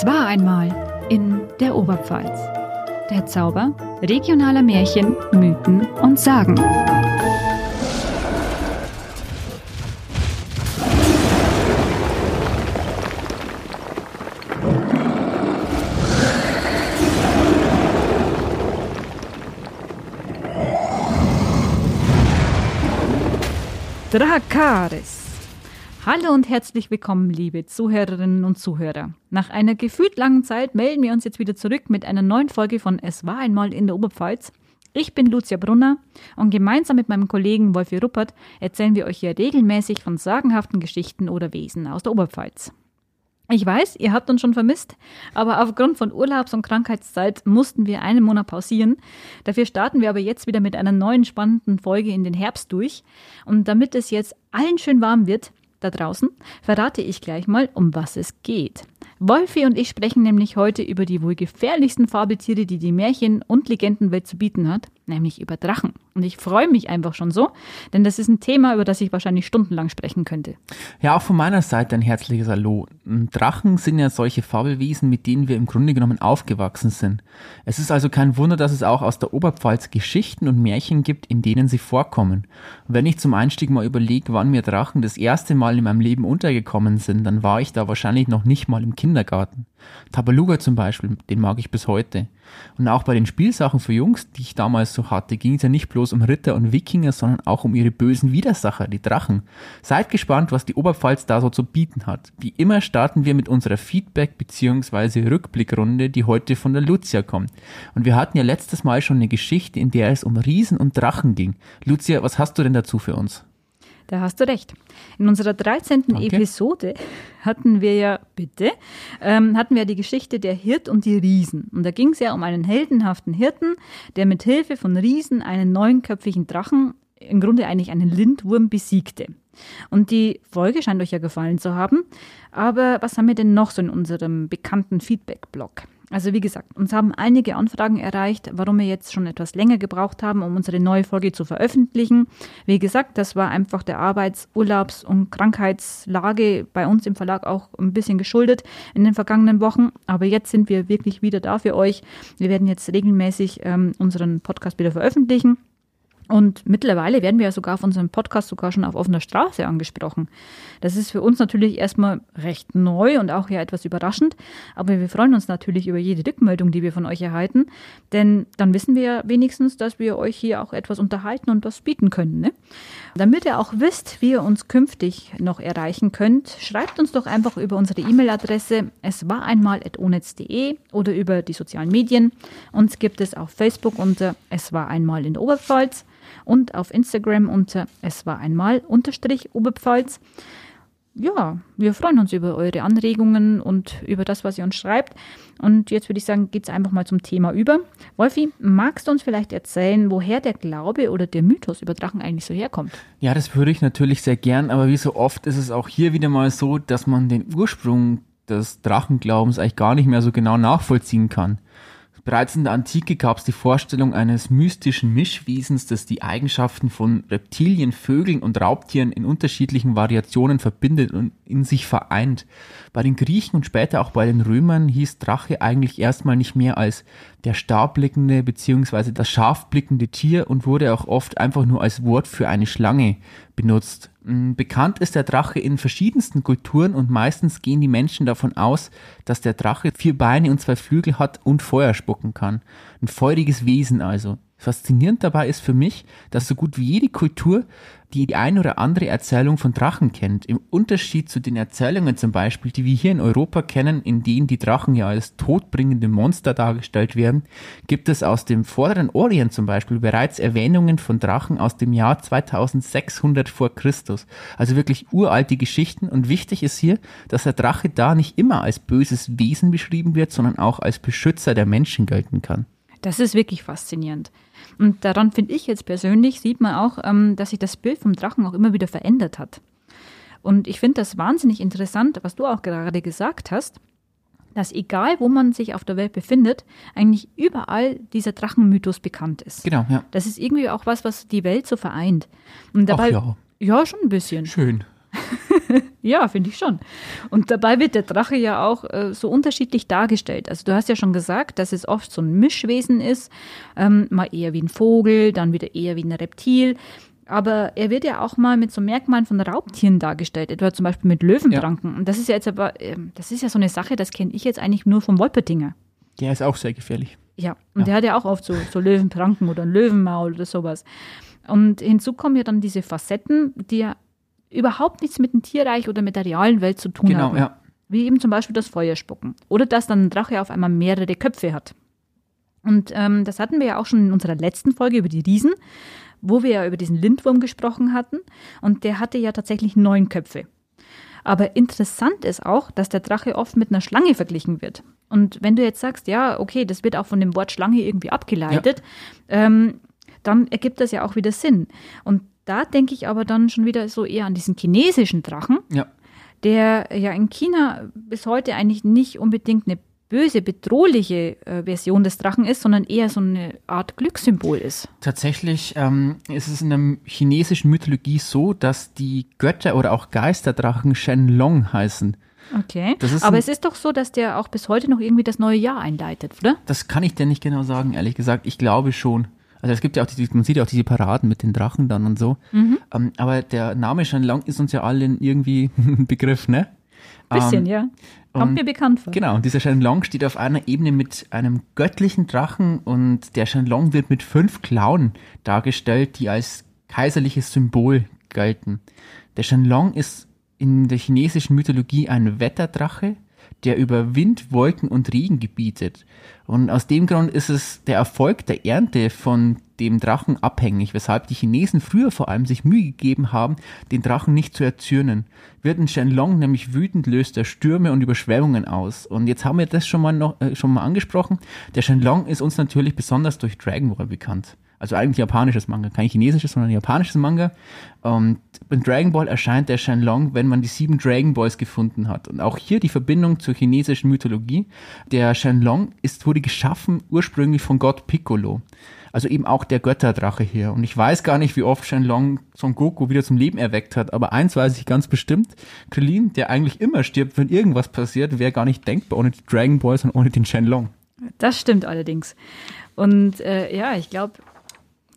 Es war einmal in der Oberpfalz. Der Zauber regionaler Märchen, Mythen und Sagen. Drakaris. Hallo und herzlich willkommen, liebe Zuhörerinnen und Zuhörer. Nach einer gefühlt langen Zeit melden wir uns jetzt wieder zurück mit einer neuen Folge von Es war einmal in der Oberpfalz. Ich bin Lucia Brunner und gemeinsam mit meinem Kollegen Wolfi Ruppert erzählen wir euch hier regelmäßig von sagenhaften Geschichten oder Wesen aus der Oberpfalz. Ich weiß, ihr habt uns schon vermisst, aber aufgrund von Urlaubs- und Krankheitszeit mussten wir einen Monat pausieren. Dafür starten wir aber jetzt wieder mit einer neuen spannenden Folge in den Herbst durch. Und damit es jetzt allen schön warm wird, da draußen, verrate ich gleich mal, um was es geht. Wolfi und ich sprechen nämlich heute über die wohl gefährlichsten Fabeltiere, die die Märchen- und Legendenwelt zu bieten hat, nämlich über Drachen. Und ich freue mich einfach schon so, denn das ist ein Thema, über das ich wahrscheinlich stundenlang sprechen könnte. Ja, auch von meiner Seite ein herzliches Hallo. Drachen sind ja solche Fabelwesen, mit denen wir im Grunde genommen aufgewachsen sind. Es ist also kein Wunder, dass es auch aus der Oberpfalz Geschichten und Märchen gibt, in denen sie vorkommen. Wenn ich zum Einstieg mal überlege, wann mir Drachen das erste Mal in meinem Leben untergekommen sind, dann war ich da wahrscheinlich noch nicht mal im Kindergarten. Tabaluga zum Beispiel, den mag ich bis heute. Und auch bei den Spielsachen für Jungs, die ich damals so hatte, ging es ja nicht bloß um Ritter und Wikinger, sondern auch um ihre bösen Widersacher, die Drachen. Seid gespannt, was die Oberpfalz da so zu bieten hat. Wie immer starten wir mit unserer Feedback- bzw. Rückblickrunde, die heute von der Lucia kommt. Und wir hatten ja letztes Mal schon eine Geschichte, in der es um Riesen und Drachen ging. Lucia, was hast du denn dazu für uns? Da hast du recht. In unserer 13. Danke. Episode hatten wir ja, bitte, ähm, hatten wir die Geschichte der Hirt und die Riesen. Und da ging es ja um einen heldenhaften Hirten, der mit Hilfe von Riesen einen neunköpfigen Drachen, im Grunde eigentlich einen Lindwurm, besiegte. Und die Folge scheint euch ja gefallen zu haben. Aber was haben wir denn noch so in unserem bekannten Feedback-Blog? Also wie gesagt, uns haben einige Anfragen erreicht, warum wir jetzt schon etwas länger gebraucht haben, um unsere neue Folge zu veröffentlichen. Wie gesagt, das war einfach der Arbeits-, Urlaubs- und Krankheitslage bei uns im Verlag auch ein bisschen geschuldet in den vergangenen Wochen. Aber jetzt sind wir wirklich wieder da für euch. Wir werden jetzt regelmäßig ähm, unseren Podcast wieder veröffentlichen. Und mittlerweile werden wir ja sogar auf unserem Podcast sogar schon auf offener Straße angesprochen. Das ist für uns natürlich erstmal recht neu und auch ja etwas überraschend, aber wir freuen uns natürlich über jede Rückmeldung, die wir von euch erhalten, denn dann wissen wir ja wenigstens, dass wir euch hier auch etwas unterhalten und was bieten können. Ne? Damit ihr auch wisst, wie ihr uns künftig noch erreichen könnt, schreibt uns doch einfach über unsere E-Mail-Adresse es war einmal oder über die sozialen Medien. Uns gibt es auf Facebook unter es war einmal in der Oberpfalz und auf Instagram unter es war einmal unterstrich Oberpfalz. Ja, wir freuen uns über eure Anregungen und über das, was ihr uns schreibt. Und jetzt würde ich sagen, geht es einfach mal zum Thema über. Wolfi, magst du uns vielleicht erzählen, woher der Glaube oder der Mythos über Drachen eigentlich so herkommt? Ja, das würde ich natürlich sehr gern, aber wie so oft ist es auch hier wieder mal so, dass man den Ursprung des Drachenglaubens eigentlich gar nicht mehr so genau nachvollziehen kann. Bereits in der Antike gab es die Vorstellung eines mystischen Mischwesens, das die Eigenschaften von Reptilien, Vögeln und Raubtieren in unterschiedlichen Variationen verbindet und in sich vereint. Bei den Griechen und später auch bei den Römern hieß Drache eigentlich erstmal nicht mehr als der starblickende bzw. das scharfblickende Tier und wurde auch oft einfach nur als Wort für eine Schlange benutzt. Mm, bekannt ist der Drache in verschiedensten Kulturen und meistens gehen die Menschen davon aus, dass der Drache vier Beine und zwei Flügel hat und Feuer spucken kann. Ein feuriges Wesen also. Faszinierend dabei ist für mich, dass so gut wie jede Kultur die die ein oder andere Erzählung von Drachen kennt. Im Unterschied zu den Erzählungen zum Beispiel, die wir hier in Europa kennen, in denen die Drachen ja als todbringende Monster dargestellt werden, gibt es aus dem vorderen Orient zum Beispiel bereits Erwähnungen von Drachen aus dem Jahr 2600 vor Christus. Also wirklich uralte Geschichten und wichtig ist hier, dass der Drache da nicht immer als böses Wesen beschrieben wird, sondern auch als Beschützer der Menschen gelten kann. Das ist wirklich faszinierend. Und daran finde ich jetzt persönlich, sieht man auch, ähm, dass sich das Bild vom Drachen auch immer wieder verändert hat. Und ich finde das wahnsinnig interessant, was du auch gerade gesagt hast, dass egal wo man sich auf der Welt befindet, eigentlich überall dieser Drachenmythos bekannt ist. Genau, ja. Das ist irgendwie auch was, was die Welt so vereint. Und dabei, Ach ja. Ja, schon ein bisschen. Schön. ja, finde ich schon. Und dabei wird der Drache ja auch äh, so unterschiedlich dargestellt. Also du hast ja schon gesagt, dass es oft so ein Mischwesen ist, ähm, mal eher wie ein Vogel, dann wieder eher wie ein Reptil. Aber er wird ja auch mal mit so Merkmalen von Raubtieren dargestellt, etwa zum Beispiel mit Löwenpranken. Ja. Und das ist ja jetzt aber, äh, das ist ja so eine Sache, das kenne ich jetzt eigentlich nur vom Wolpertinger. Der ist auch sehr gefährlich. Ja, und ja. der hat ja auch oft so, so Löwenpranken oder ein Löwenmaul oder sowas. Und hinzu kommen ja dann diese Facetten, die ja überhaupt nichts mit dem Tierreich oder mit der realen Welt zu tun genau, haben. Ja. Wie eben zum Beispiel das Feuerspucken. Oder dass dann ein Drache auf einmal mehrere Köpfe hat. Und ähm, das hatten wir ja auch schon in unserer letzten Folge über die Riesen, wo wir ja über diesen Lindwurm gesprochen hatten. Und der hatte ja tatsächlich neun Köpfe. Aber interessant ist auch, dass der Drache oft mit einer Schlange verglichen wird. Und wenn du jetzt sagst, ja, okay, das wird auch von dem Wort Schlange irgendwie abgeleitet, ja. ähm, dann ergibt das ja auch wieder Sinn. Und da denke ich aber dann schon wieder so eher an diesen chinesischen Drachen, ja. der ja in China bis heute eigentlich nicht unbedingt eine böse, bedrohliche äh, Version des Drachen ist, sondern eher so eine Art Glückssymbol ist. Tatsächlich ähm, ist es in der chinesischen Mythologie so, dass die Götter oder auch Geisterdrachen Shenlong heißen. Okay. Aber ein, es ist doch so, dass der auch bis heute noch irgendwie das neue Jahr einleitet, oder? Das kann ich dir nicht genau sagen, ehrlich gesagt. Ich glaube schon. Also es gibt ja auch diese, man sieht ja auch diese Paraden mit den Drachen dann und so. Mhm. Ähm, aber der Name Shenlong ist uns ja allen irgendwie ein Begriff, ne? Bisschen, ähm, ja. Kommt mir bekannt vor. Genau, und dieser Shenlong steht auf einer Ebene mit einem göttlichen Drachen und der Shenlong wird mit fünf Klauen dargestellt, die als kaiserliches Symbol gelten. Der Shenlong ist in der chinesischen Mythologie ein Wetterdrache, der über Wind, Wolken und Regen gebietet. Und aus dem Grund ist es der Erfolg der Ernte von dem Drachen abhängig, weshalb die Chinesen früher vor allem sich Mühe gegeben haben, den Drachen nicht zu erzürnen. Wird ein Shenlong nämlich wütend, löst er Stürme und Überschwemmungen aus. Und jetzt haben wir das schon mal noch, äh, schon mal angesprochen. Der Shenlong ist uns natürlich besonders durch Dragon Ball bekannt. Also eigentlich japanisches Manga, kein chinesisches, sondern japanisches Manga. Und in Dragon Ball erscheint der Shenlong, wenn man die sieben Dragon Balls gefunden hat. Und auch hier die Verbindung zur chinesischen Mythologie. Der Shenlong ist, wurde geschaffen ursprünglich von Gott Piccolo. Also eben auch der Götterdrache hier. Und ich weiß gar nicht, wie oft Shenlong Son Goku wieder zum Leben erweckt hat. Aber eins weiß ich ganz bestimmt. Krillin, der eigentlich immer stirbt, wenn irgendwas passiert, wäre gar nicht denkbar ohne die Dragon Balls und ohne den Shenlong. Das stimmt allerdings. Und äh, ja, ich glaube,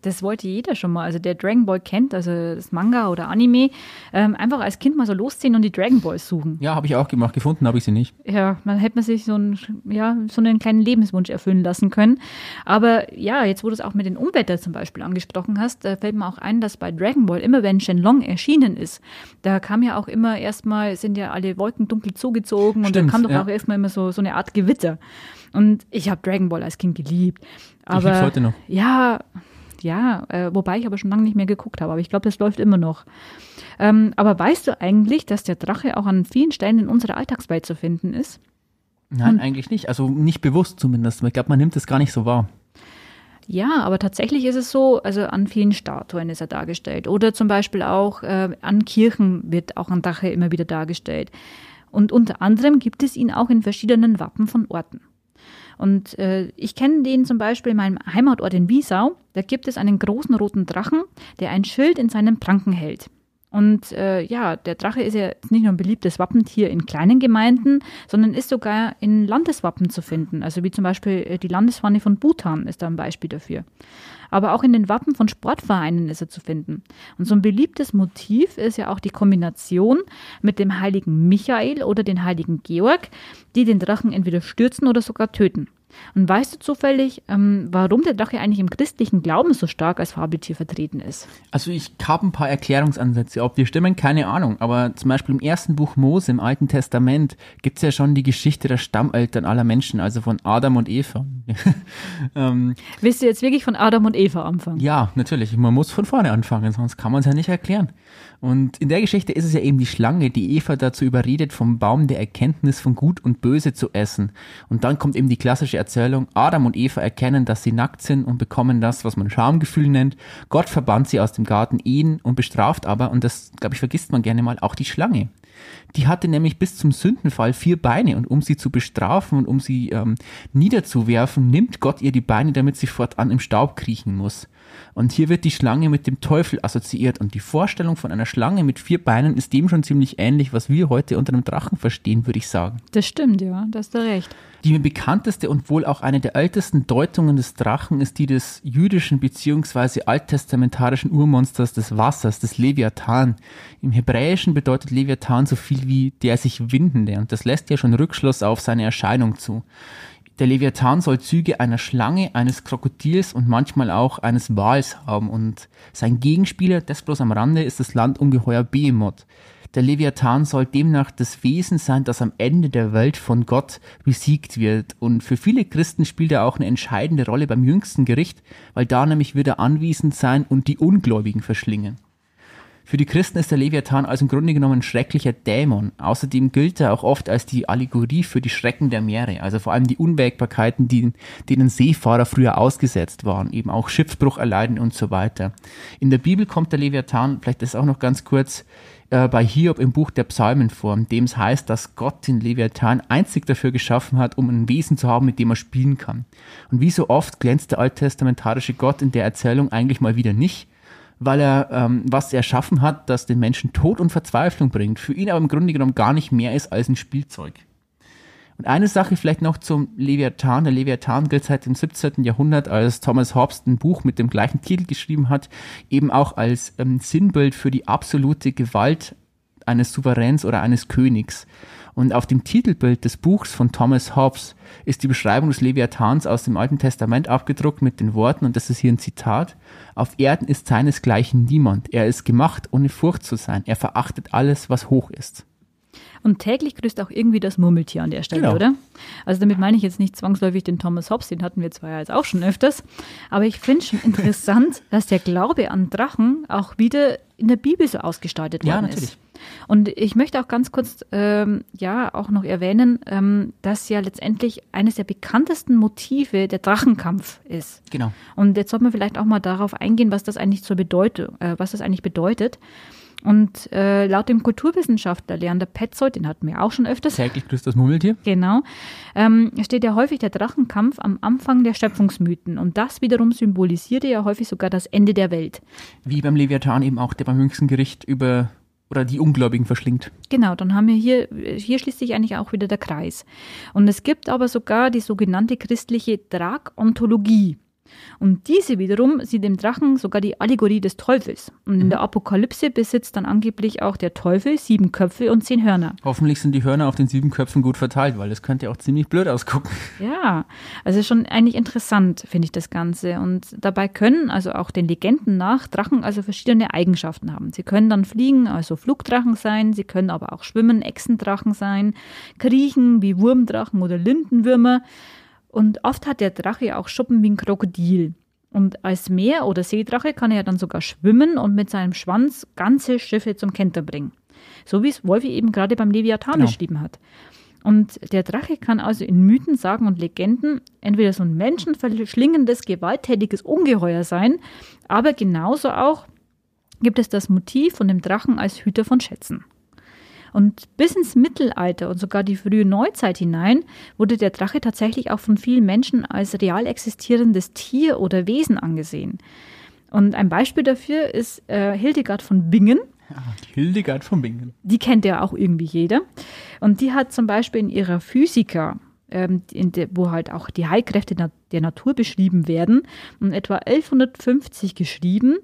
das wollte jeder schon mal. Also der Dragon Ball kennt, also das Manga oder Anime, ähm, einfach als Kind mal so losziehen und die Dragon Balls suchen. Ja, habe ich auch gemacht. Gefunden habe ich sie nicht. Ja, man hätte man sich so einen, ja, so einen kleinen Lebenswunsch erfüllen lassen können. Aber ja, jetzt wo du es auch mit den Unwetter zum Beispiel angesprochen hast, da fällt mir auch ein, dass bei Dragon Ball immer wenn Shenlong erschienen ist, da kam ja auch immer erstmal, sind ja alle Wolken dunkel zugezogen Stimmt, und da kam doch ja. auch erstmal immer so, so eine Art Gewitter. Und ich habe Dragon Ball als Kind geliebt. Aber ich heute noch. Ja, ja, äh, wobei ich aber schon lange nicht mehr geguckt habe, aber ich glaube, das läuft immer noch. Ähm, aber weißt du eigentlich, dass der Drache auch an vielen Stellen in unserer Alltagswelt zu finden ist? Nein, Und, eigentlich nicht. Also nicht bewusst zumindest. Ich glaube, man nimmt es gar nicht so wahr. Ja, aber tatsächlich ist es so, also an vielen Statuen ist er dargestellt. Oder zum Beispiel auch äh, an Kirchen wird auch ein Drache immer wieder dargestellt. Und unter anderem gibt es ihn auch in verschiedenen Wappen von Orten. Und äh, ich kenne den zum Beispiel in meinem Heimatort in Wiesau. Da gibt es einen großen roten Drachen, der ein Schild in seinem Pranken hält. Und äh, ja, der Drache ist ja nicht nur ein beliebtes Wappentier in kleinen Gemeinden, sondern ist sogar in Landeswappen zu finden. Also wie zum Beispiel äh, die Landesfahne von Bhutan ist da ein Beispiel dafür aber auch in den Wappen von Sportvereinen ist er zu finden. Und so ein beliebtes Motiv ist ja auch die Kombination mit dem heiligen Michael oder den heiligen Georg, die den Drachen entweder stürzen oder sogar töten. Und weißt du zufällig, ähm, warum der Drache eigentlich im christlichen Glauben so stark als Fabeltier vertreten ist? Also ich habe ein paar Erklärungsansätze. Ob die stimmen, keine Ahnung. Aber zum Beispiel im ersten Buch Mose im Alten Testament gibt es ja schon die Geschichte der Stammeltern aller Menschen, also von Adam und Eva. ähm, Willst du jetzt wirklich von Adam und Eva anfangen? Ja, natürlich. Man muss von vorne anfangen, sonst kann man es ja nicht erklären. Und in der Geschichte ist es ja eben die Schlange, die Eva dazu überredet, vom Baum der Erkenntnis von Gut und Böse zu essen. Und dann kommt eben die klassische Erzählung, Adam und Eva erkennen, dass sie nackt sind und bekommen das, was man Schamgefühl nennt. Gott verbannt sie aus dem Garten Ehen und bestraft aber, und das, glaube ich, vergisst man gerne mal, auch die Schlange. Die hatte nämlich bis zum Sündenfall vier Beine und um sie zu bestrafen und um sie ähm, niederzuwerfen, nimmt Gott ihr die Beine, damit sie fortan im Staub kriechen muss. Und hier wird die Schlange mit dem Teufel assoziiert und die Vorstellung von einer Schlange mit vier Beinen ist dem schon ziemlich ähnlich, was wir heute unter einem Drachen verstehen, würde ich sagen. Das stimmt, ja, da hast du recht. Die bekannteste und wohl auch eine der ältesten Deutungen des Drachen ist die des jüdischen bzw. alttestamentarischen Urmonsters des Wassers, des Leviathan. Im Hebräischen bedeutet Leviathan so viel wie der sich Windende und das lässt ja schon Rückschluss auf seine Erscheinung zu. Der Leviathan soll Züge einer Schlange, eines Krokodils und manchmal auch eines Wals haben und sein Gegenspieler, das bloß am Rande, ist das Landungeheuer Behemoth. Der Leviathan soll demnach das Wesen sein, das am Ende der Welt von Gott besiegt wird. Und für viele Christen spielt er auch eine entscheidende Rolle beim jüngsten Gericht, weil da nämlich wird er anwesend sein und die Ungläubigen verschlingen. Für die Christen ist der Leviathan also im Grunde genommen ein schrecklicher Dämon. Außerdem gilt er auch oft als die Allegorie für die Schrecken der Meere, also vor allem die Unwägbarkeiten, die, denen Seefahrer früher ausgesetzt waren, eben auch Schiffsbruch erleiden und so weiter. In der Bibel kommt der Leviathan, vielleicht das auch noch ganz kurz, äh, bei Hiob im Buch der Psalmen vor, in dem es heißt, dass Gott den Leviathan einzig dafür geschaffen hat, um ein Wesen zu haben, mit dem er spielen kann. Und wie so oft glänzt der alttestamentarische Gott in der Erzählung eigentlich mal wieder nicht, weil er ähm, was erschaffen hat, das den Menschen Tod und Verzweiflung bringt, für ihn aber im Grunde genommen gar nicht mehr ist als ein Spielzeug. Und eine Sache vielleicht noch zum Leviathan. Der Leviathan gilt seit dem 17. Jahrhundert, als Thomas Hobbes ein Buch mit dem gleichen Titel geschrieben hat, eben auch als ähm, Sinnbild für die absolute Gewalt eines Souveräns oder eines Königs. Und auf dem Titelbild des Buchs von Thomas Hobbes ist die Beschreibung des Leviathans aus dem Alten Testament abgedruckt mit den Worten, und das ist hier ein Zitat, auf Erden ist seinesgleichen niemand. Er ist gemacht, ohne Furcht zu sein. Er verachtet alles, was hoch ist. Und täglich grüßt auch irgendwie das Murmeltier an der Stelle, genau. oder? Also damit meine ich jetzt nicht zwangsläufig den Thomas Hobbes, den hatten wir zwar ja jetzt auch schon öfters, aber ich finde schon interessant, dass der Glaube an Drachen auch wieder in der Bibel so ausgestaltet worden ja, natürlich. ist. Und ich möchte auch ganz kurz ähm, ja auch noch erwähnen, ähm, dass ja letztendlich eines der bekanntesten Motive der Drachenkampf ist. Genau. Und jetzt sollte man vielleicht auch mal darauf eingehen, was das eigentlich zur Bedeutung, äh, was das eigentlich bedeutet. Und äh, laut dem Kulturwissenschaftler Leander Petzold, den hatten wir auch schon öfters. Täglich grüßt das Murmeltier. Genau. Ähm, steht ja häufig der Drachenkampf am Anfang der Schöpfungsmythen. Und das wiederum symbolisierte ja häufig sogar das Ende der Welt. Wie beim Leviathan eben auch, der beim jüngsten Gericht über oder die Ungläubigen verschlingt. Genau, dann haben wir hier, hier schließt sich eigentlich auch wieder der Kreis. Und es gibt aber sogar die sogenannte christliche Dragontologie. Und diese wiederum sieht im Drachen sogar die Allegorie des Teufels. Und in mhm. der Apokalypse besitzt dann angeblich auch der Teufel sieben Köpfe und zehn Hörner. Hoffentlich sind die Hörner auf den sieben Köpfen gut verteilt, weil das könnte ja auch ziemlich blöd ausgucken. Ja, also schon eigentlich interessant, finde ich das Ganze. Und dabei können also auch den Legenden nach Drachen also verschiedene Eigenschaften haben. Sie können dann fliegen, also Flugdrachen sein, sie können aber auch schwimmen, Echsendrachen sein, kriechen wie Wurmdrachen oder Lindenwürmer. Und oft hat der Drache auch Schuppen wie ein Krokodil. Und als Meer- oder Seedrache kann er dann sogar schwimmen und mit seinem Schwanz ganze Schiffe zum Kenter bringen. So wie es Wolfi eben gerade beim Leviathan genau. beschrieben hat. Und der Drache kann also in Mythen, Sagen und Legenden entweder so ein menschenverschlingendes, gewalttätiges Ungeheuer sein, aber genauso auch gibt es das Motiv von dem Drachen als Hüter von Schätzen. Und bis ins Mittelalter und sogar die frühe Neuzeit hinein wurde der Drache tatsächlich auch von vielen Menschen als real existierendes Tier oder Wesen angesehen. Und ein Beispiel dafür ist äh, Hildegard von Bingen. Ja, Hildegard von Bingen. Die kennt ja auch irgendwie jeder. Und die hat zum Beispiel in ihrer Physiker, ähm, der, wo halt auch die Heilkräfte der Natur beschrieben werden, um etwa 1150 geschrieben,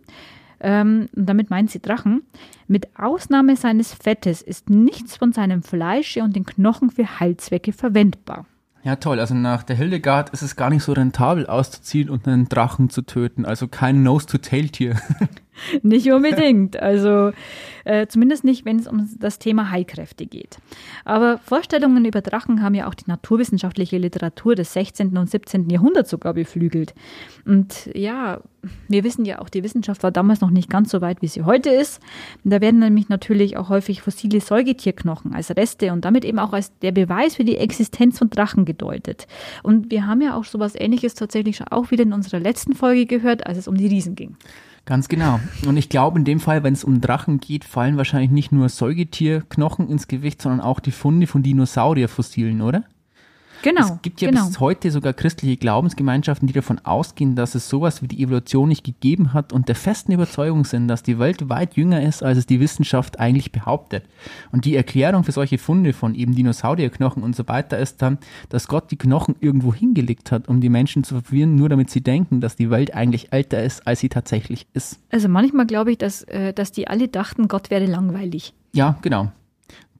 ähm, damit meint sie Drachen, mit Ausnahme seines Fettes ist nichts von seinem Fleische und den Knochen für Heilzwecke verwendbar. Ja, toll. Also nach der Hildegard ist es gar nicht so rentabel auszuziehen und einen Drachen zu töten. Also kein Nose-to-Tail-Tier. nicht unbedingt. Also äh, zumindest nicht, wenn es um das Thema Heilkräfte geht. Aber Vorstellungen über Drachen haben ja auch die naturwissenschaftliche Literatur des 16. und 17. Jahrhunderts sogar beflügelt. Und ja, wir wissen ja auch, die Wissenschaft war damals noch nicht ganz so weit, wie sie heute ist. Da werden nämlich natürlich auch häufig fossile Säugetierknochen als Reste und damit eben auch als der Beweis für die Existenz von Drachen gedeutet. Und wir haben ja auch sowas ähnliches tatsächlich schon auch wieder in unserer letzten Folge gehört, als es um die Riesen ging. Ganz genau. Und ich glaube, in dem Fall, wenn es um Drachen geht, fallen wahrscheinlich nicht nur Säugetierknochen ins Gewicht, sondern auch die Funde von Dinosaurierfossilen, oder? Genau. Es gibt ja genau. bis heute sogar christliche Glaubensgemeinschaften, die davon ausgehen, dass es sowas wie die Evolution nicht gegeben hat und der festen Überzeugung sind, dass die Welt weit jünger ist, als es die Wissenschaft eigentlich behauptet. Und die Erklärung für solche Funde von eben Dinosaurierknochen und so weiter ist dann, dass Gott die Knochen irgendwo hingelegt hat, um die Menschen zu verwirren, nur damit sie denken, dass die Welt eigentlich älter ist, als sie tatsächlich ist. Also manchmal glaube ich, dass, äh, dass die alle dachten, Gott wäre langweilig. Ja, genau.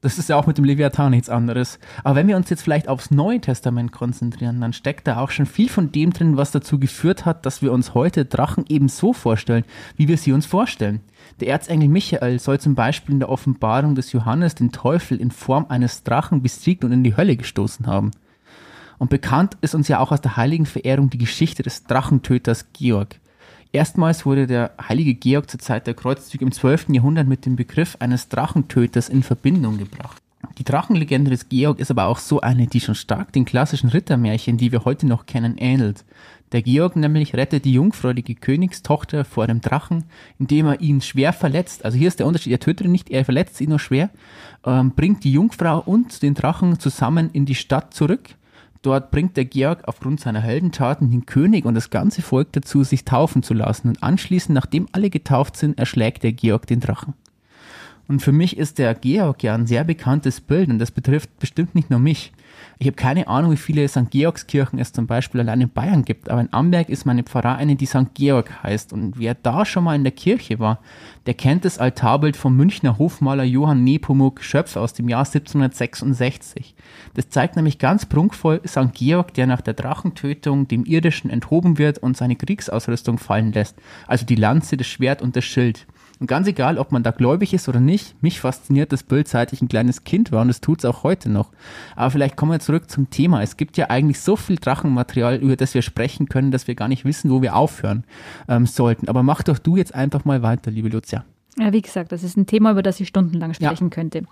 Das ist ja auch mit dem Leviathan nichts anderes. Aber wenn wir uns jetzt vielleicht aufs Neue Testament konzentrieren, dann steckt da auch schon viel von dem drin, was dazu geführt hat, dass wir uns heute Drachen eben so vorstellen, wie wir sie uns vorstellen. Der Erzengel Michael soll zum Beispiel in der Offenbarung des Johannes den Teufel in Form eines Drachen besiegt und in die Hölle gestoßen haben. Und bekannt ist uns ja auch aus der heiligen Verehrung die Geschichte des Drachentöters Georg. Erstmals wurde der heilige Georg zur Zeit der Kreuzzüge im 12. Jahrhundert mit dem Begriff eines Drachentöters in Verbindung gebracht. Die Drachenlegende des Georg ist aber auch so eine, die schon stark den klassischen Rittermärchen, die wir heute noch kennen, ähnelt. Der Georg nämlich rettet die jungfräuliche Königstochter vor dem Drachen, indem er ihn schwer verletzt. Also hier ist der Unterschied, er tötet ihn nicht, er verletzt ihn nur schwer, ähm, bringt die Jungfrau und den Drachen zusammen in die Stadt zurück Dort bringt der Georg aufgrund seiner Heldentaten den König und das ganze Volk dazu, sich taufen zu lassen. Und anschließend, nachdem alle getauft sind, erschlägt der Georg den Drachen. Und für mich ist der Georg ja ein sehr bekanntes Bild und das betrifft bestimmt nicht nur mich. Ich habe keine Ahnung, wie viele St. Georgskirchen es zum Beispiel allein in Bayern gibt, aber in Amberg ist meine Pfarrer eine, die St. Georg heißt. Und wer da schon mal in der Kirche war, der kennt das Altarbild vom Münchner Hofmaler Johann Nepomuk Schöpf aus dem Jahr 1766. Das zeigt nämlich ganz prunkvoll St. Georg, der nach der Drachentötung dem Irdischen enthoben wird und seine Kriegsausrüstung fallen lässt, also die Lanze, das Schwert und das Schild. Und ganz egal, ob man da gläubig ist oder nicht, mich fasziniert das Bild, seit ich ein kleines Kind war und es tut es auch heute noch. Aber vielleicht kommen wir zurück zum Thema. Es gibt ja eigentlich so viel Drachenmaterial, über das wir sprechen können, dass wir gar nicht wissen, wo wir aufhören ähm, sollten. Aber mach doch du jetzt einfach mal weiter, liebe Lucia. Ja, wie gesagt, das ist ein Thema, über das ich stundenlang sprechen ja. könnte.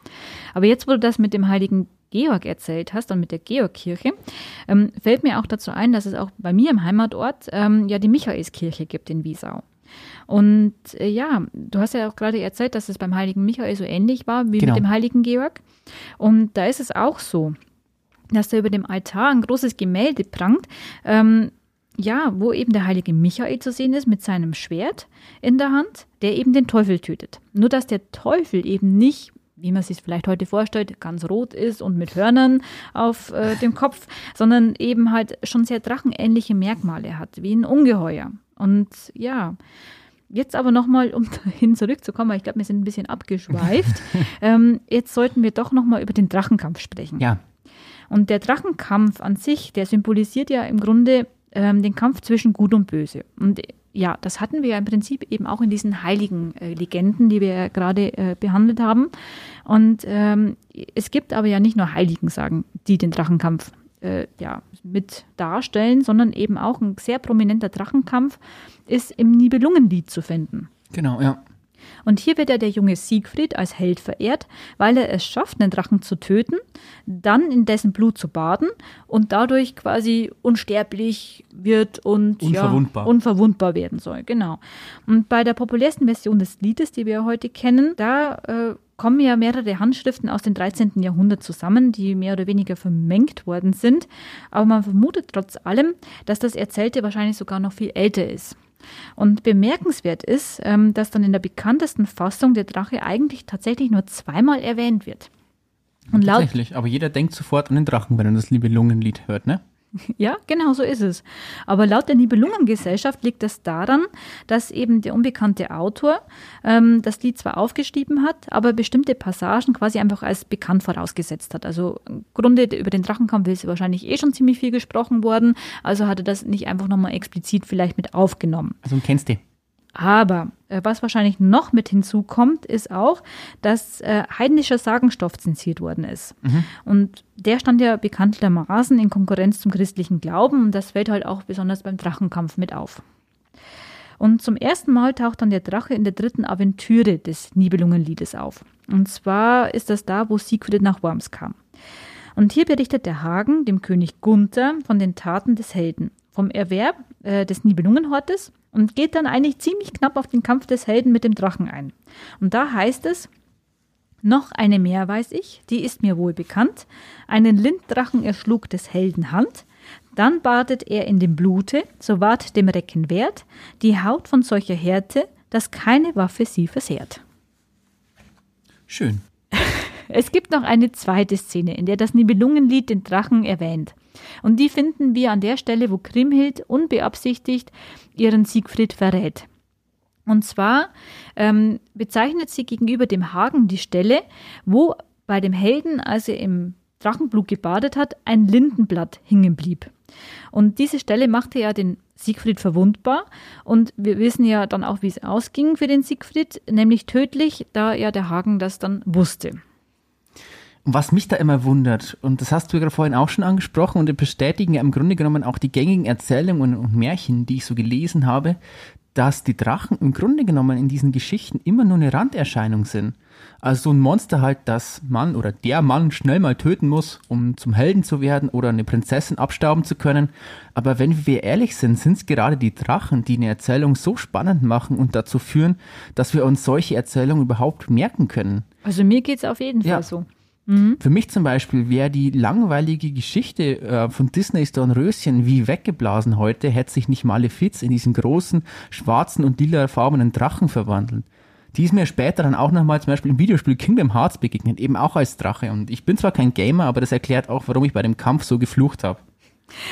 Aber jetzt, wo du das mit dem heiligen Georg erzählt hast und mit der Georgkirche, ähm, fällt mir auch dazu ein, dass es auch bei mir im Heimatort ähm, ja die Michaelskirche gibt in Wiesau. Und äh, ja, du hast ja auch gerade erzählt, dass es beim heiligen Michael so ähnlich war wie genau. mit dem heiligen Georg. Und da ist es auch so, dass da über dem Altar ein großes Gemälde prangt, ähm, ja, wo eben der heilige Michael zu sehen ist mit seinem Schwert in der Hand, der eben den Teufel tötet. Nur dass der Teufel eben nicht wie man sich vielleicht heute vorstellt, ganz rot ist und mit Hörnern auf äh, dem Kopf, sondern eben halt schon sehr drachenähnliche Merkmale hat, wie ein Ungeheuer. Und ja, Jetzt aber nochmal, um dahin zurückzukommen, weil ich glaube, wir sind ein bisschen abgeschweift. ähm, jetzt sollten wir doch nochmal über den Drachenkampf sprechen. Ja. Und der Drachenkampf an sich, der symbolisiert ja im Grunde ähm, den Kampf zwischen Gut und Böse. Und ja, das hatten wir ja im Prinzip eben auch in diesen heiligen äh, Legenden, die wir ja gerade äh, behandelt haben. Und ähm, es gibt aber ja nicht nur Heiligen, sagen, die den Drachenkampf äh, ja, mit darstellen, sondern eben auch ein sehr prominenter Drachenkampf ist im Nibelungenlied zu finden. Genau, ja. Und hier wird ja der junge Siegfried als Held verehrt, weil er es schafft, einen Drachen zu töten, dann in dessen Blut zu baden und dadurch quasi unsterblich wird und unverwundbar, ja, unverwundbar werden soll. Genau. Und bei der populärsten Version des Liedes, die wir heute kennen, da äh, kommen ja mehrere Handschriften aus dem 13. Jahrhundert zusammen, die mehr oder weniger vermengt worden sind. Aber man vermutet trotz allem, dass das Erzählte wahrscheinlich sogar noch viel älter ist. Und bemerkenswert ist, ähm, dass dann in der bekanntesten Fassung der Drache eigentlich tatsächlich nur zweimal erwähnt wird. Und Tatsächlich, aber jeder denkt sofort an den Drachen, wenn er das liebe Lungenlied hört, ne? Ja, genau so ist es. Aber laut der Nibelungengesellschaft liegt das daran, dass eben der unbekannte Autor ähm, das Lied zwar aufgeschrieben hat, aber bestimmte Passagen quasi einfach als bekannt vorausgesetzt hat. Also im Grunde über den Drachenkampf ist wahrscheinlich eh schon ziemlich viel gesprochen worden, also hat er das nicht einfach nochmal explizit vielleicht mit aufgenommen. Also kennst du? Aber äh, was wahrscheinlich noch mit hinzukommt, ist auch, dass äh, heidnischer Sagenstoff zensiert worden ist. Mhm. Und der stand ja bekanntermaßen in Konkurrenz zum christlichen Glauben und das fällt halt auch besonders beim Drachenkampf mit auf. Und zum ersten Mal taucht dann der Drache in der dritten Aventüre des Nibelungenliedes auf. Und zwar ist das da, wo Siegfried nach Worms kam. Und hier berichtet der Hagen dem König Gunther von den Taten des Helden, vom Erwerb äh, des Nibelungenhortes und geht dann eigentlich ziemlich knapp auf den Kampf des Helden mit dem Drachen ein. Und da heißt es, Noch eine mehr weiß ich, die ist mir wohl bekannt. Einen Linddrachen erschlug des Helden Hand. Dann badet er in dem Blute, so ward dem Recken wert, die Haut von solcher Härte, dass keine Waffe sie versehrt. Schön. Es gibt noch eine zweite Szene, in der das Nibelungenlied den Drachen erwähnt. Und die finden wir an der Stelle, wo Kriemhild unbeabsichtigt ihren Siegfried verrät. Und zwar ähm, bezeichnet sie gegenüber dem Hagen die Stelle, wo bei dem Helden, als er im Drachenblut gebadet hat, ein Lindenblatt hängen blieb. Und diese Stelle machte ja den Siegfried verwundbar. Und wir wissen ja dann auch, wie es ausging für den Siegfried, nämlich tödlich, da ja der Hagen das dann wusste. Was mich da immer wundert, und das hast du ja vorhin auch schon angesprochen, und bestätigen ja im Grunde genommen auch die gängigen Erzählungen und Märchen, die ich so gelesen habe, dass die Drachen im Grunde genommen in diesen Geschichten immer nur eine Randerscheinung sind. Also so ein Monster halt, das Mann oder der Mann schnell mal töten muss, um zum Helden zu werden oder eine Prinzessin abstauben zu können. Aber wenn wir ehrlich sind, sind es gerade die Drachen, die eine Erzählung so spannend machen und dazu führen, dass wir uns solche Erzählungen überhaupt merken können. Also mir geht es auf jeden Fall ja. so. Mhm. Für mich zum Beispiel wäre die langweilige Geschichte äh, von Disneys Dornröschen wie weggeblasen heute, hätte sich nicht Malefiz in diesen großen, schwarzen und lilafarbenen Drachen verwandelt. Die ist mir später dann auch nochmal zum Beispiel im Videospiel Kingdom Hearts begegnet, eben auch als Drache. Und ich bin zwar kein Gamer, aber das erklärt auch, warum ich bei dem Kampf so geflucht habe.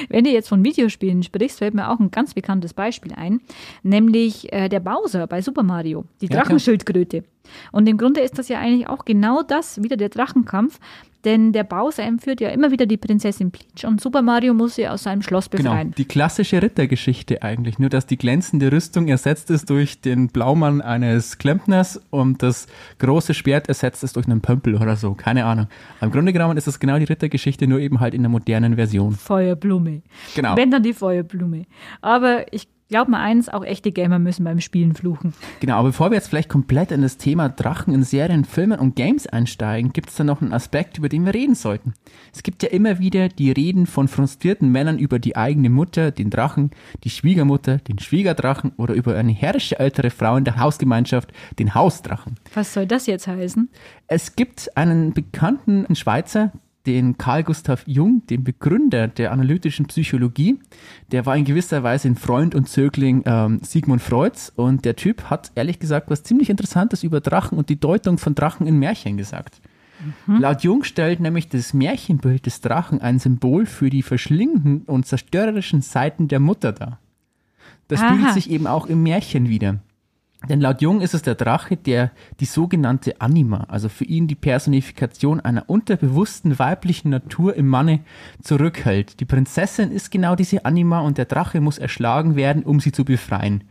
Wenn du jetzt von Videospielen sprichst, fällt mir auch ein ganz bekanntes Beispiel ein, nämlich äh, der Bowser bei Super Mario, die Drachenschildkröte. Und im Grunde ist das ja eigentlich auch genau das, wieder der Drachenkampf, denn der Bowser entführt ja immer wieder die Prinzessin Peach und Super Mario muss sie aus seinem Schloss genau, befreien. Genau, die klassische Rittergeschichte eigentlich, nur dass die glänzende Rüstung ersetzt ist durch den Blaumann eines Klempners und das große Schwert ersetzt ist durch einen Pömpel oder so, keine Ahnung. Im Grunde genommen ist das genau die Rittergeschichte, nur eben halt in der modernen Version. Feuerblume. Genau. Wenn dann die Feuerblume. Aber ich glaub mal eins, auch echte Gamer müssen beim Spielen fluchen. Genau, aber bevor wir jetzt vielleicht komplett in das Thema Drachen in Serien, Filmen und Games einsteigen, gibt es da noch einen Aspekt, über den wir reden sollten. Es gibt ja immer wieder die Reden von frustrierten Männern über die eigene Mutter, den Drachen, die Schwiegermutter, den Schwiegerdrachen oder über eine herrische ältere Frau in der Hausgemeinschaft, den Hausdrachen. Was soll das jetzt heißen? Es gibt einen bekannten Schweizer, den Carl Gustav Jung, den Begründer der analytischen Psychologie. Der war in gewisser Weise ein Freund und Zögling ähm, Sigmund Freuds und der Typ hat ehrlich gesagt was ziemlich Interessantes über Drachen und die Deutung von Drachen in Märchen gesagt. Mhm. Laut Jung stellt nämlich das Märchenbild des Drachen ein Symbol für die verschlingenden und zerstörerischen Seiten der Mutter dar. Das Aha. spiegelt sich eben auch im Märchen wieder. Denn laut Jung ist es der Drache, der die sogenannte Anima, also für ihn die Personifikation einer unterbewussten weiblichen Natur im Manne, zurückhält. Die Prinzessin ist genau diese Anima und der Drache muss erschlagen werden, um sie zu befreien.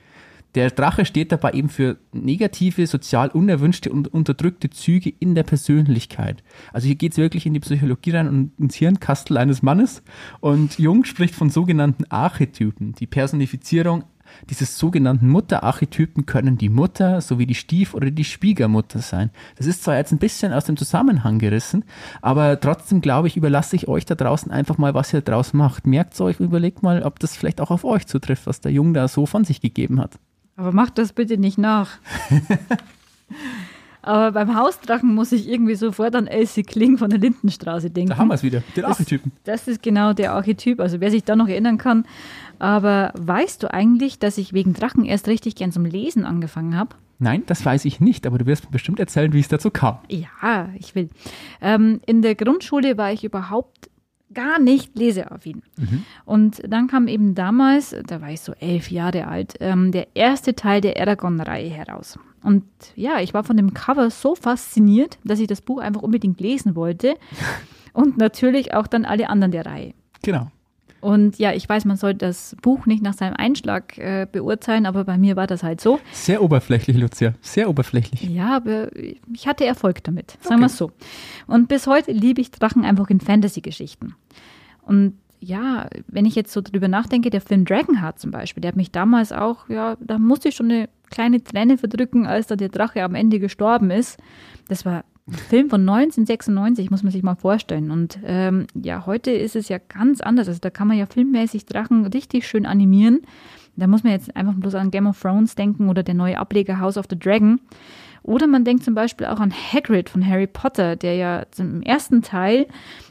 Der Drache steht dabei eben für negative, sozial unerwünschte und unterdrückte Züge in der Persönlichkeit. Also hier geht es wirklich in die Psychologie rein und ins Hirnkastel eines Mannes. Und Jung spricht von sogenannten Archetypen, die Personifizierung dieses sogenannten Mutterarchetypen können die Mutter sowie die Stief- oder die Schwiegermutter sein. Das ist zwar jetzt ein bisschen aus dem Zusammenhang gerissen, aber trotzdem glaube ich, überlasse ich euch da draußen einfach mal, was ihr draus macht. Merkt euch, überlegt mal, ob das vielleicht auch auf euch zutrifft, was der Jung da so von sich gegeben hat. Aber macht das bitte nicht nach. Aber beim Hausdrachen muss ich irgendwie sofort an Elsie Kling von der Lindenstraße denken. Da haben wir es wieder, den Archetypen. Das, das, ist genau der Archetyp. Also wer sich da noch erinnern kann. Aber weißt du eigentlich, dass ich wegen Drachen erst richtig gern zum Lesen angefangen habe? Nein, das weiß ich nicht, aber du wirst mir bestimmt erzählen, wie es dazu kam. Ja, ich will. Ähm, in der Grundschule war ich überhaupt gar nicht leseaffin. Mhm. Und dann kam eben damals, da war ich so elf Jahre alt, ähm, der erste Teil der Aragon-Reihe heraus. Und ja, ich war von dem Cover so fasziniert, dass ich das Buch einfach unbedingt lesen wollte. Und natürlich auch dann alle anderen der Reihe. Genau. Und ja, ich weiß, man sollte das Buch nicht nach seinem Einschlag äh, beurteilen, aber bei mir war das halt so. Sehr oberflächlich, Lucia. Sehr oberflächlich. Ja, aber ich hatte Erfolg damit, sagen okay. wir es so. Und bis heute liebe ich Drachen einfach in Fantasy-Geschichten. Und ja, wenn ich jetzt so drüber nachdenke, der Film Dragonheart zum Beispiel, der hat mich damals auch, ja, da musste ich schon eine kleine Träne verdrücken, als da der Drache am Ende gestorben ist. Das war ein Film von 1996, muss man sich mal vorstellen. Und ähm, ja, heute ist es ja ganz anders. Also da kann man ja filmmäßig Drachen richtig schön animieren. Da muss man jetzt einfach bloß an Game of Thrones denken oder der neue Ableger House of the Dragon. Oder man denkt zum Beispiel auch an Hagrid von Harry Potter, der ja im ersten Teil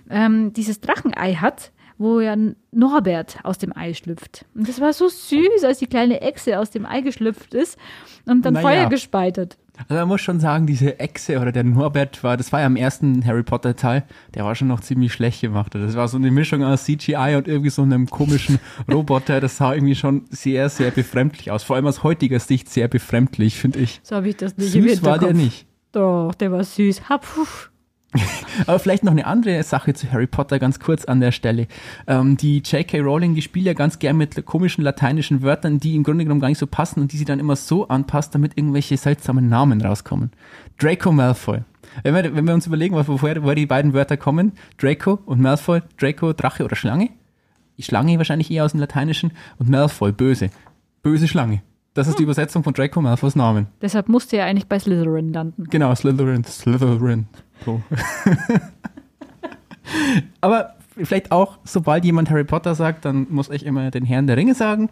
ähm, dieses Drachenei hat, wo ja Norbert aus dem Ei schlüpft. Und das war so süß, als die kleine Echse aus dem Ei geschlüpft ist und dann naja. Feuer gespeitet. Also man muss schon sagen, diese Echse oder der Norbert war, das war ja im ersten Harry Potter Teil, der war schon noch ziemlich schlecht gemacht. Das war so eine Mischung aus CGI und irgendwie so einem komischen Roboter. Das sah irgendwie schon sehr, sehr befremdlich aus. Vor allem aus heutiger Sicht sehr befremdlich, finde ich. So habe ich das nicht Süß war der nicht. Doch, der war süß. Hab, Aber vielleicht noch eine andere Sache zu Harry Potter ganz kurz an der Stelle. Ähm, die J.K. Rowling, die spielt ja ganz gern mit komischen lateinischen Wörtern, die im Grunde genommen gar nicht so passen und die sie dann immer so anpasst, damit irgendwelche seltsamen Namen rauskommen. Draco Malfoy. Wenn wir, wenn wir uns überlegen, woher, woher die beiden Wörter kommen, Draco und Malfoy, Draco, Drache oder Schlange? Die Schlange wahrscheinlich eher aus dem Lateinischen und Malfoy, böse. Böse Schlange. Das ist die Übersetzung von Draco Malfoys Namen. Deshalb musste er eigentlich bei Slytherin landen. Genau, Slytherin, Slytherin. So. Aber vielleicht auch, sobald jemand Harry Potter sagt, dann muss ich immer den Herrn der Ringe sagen.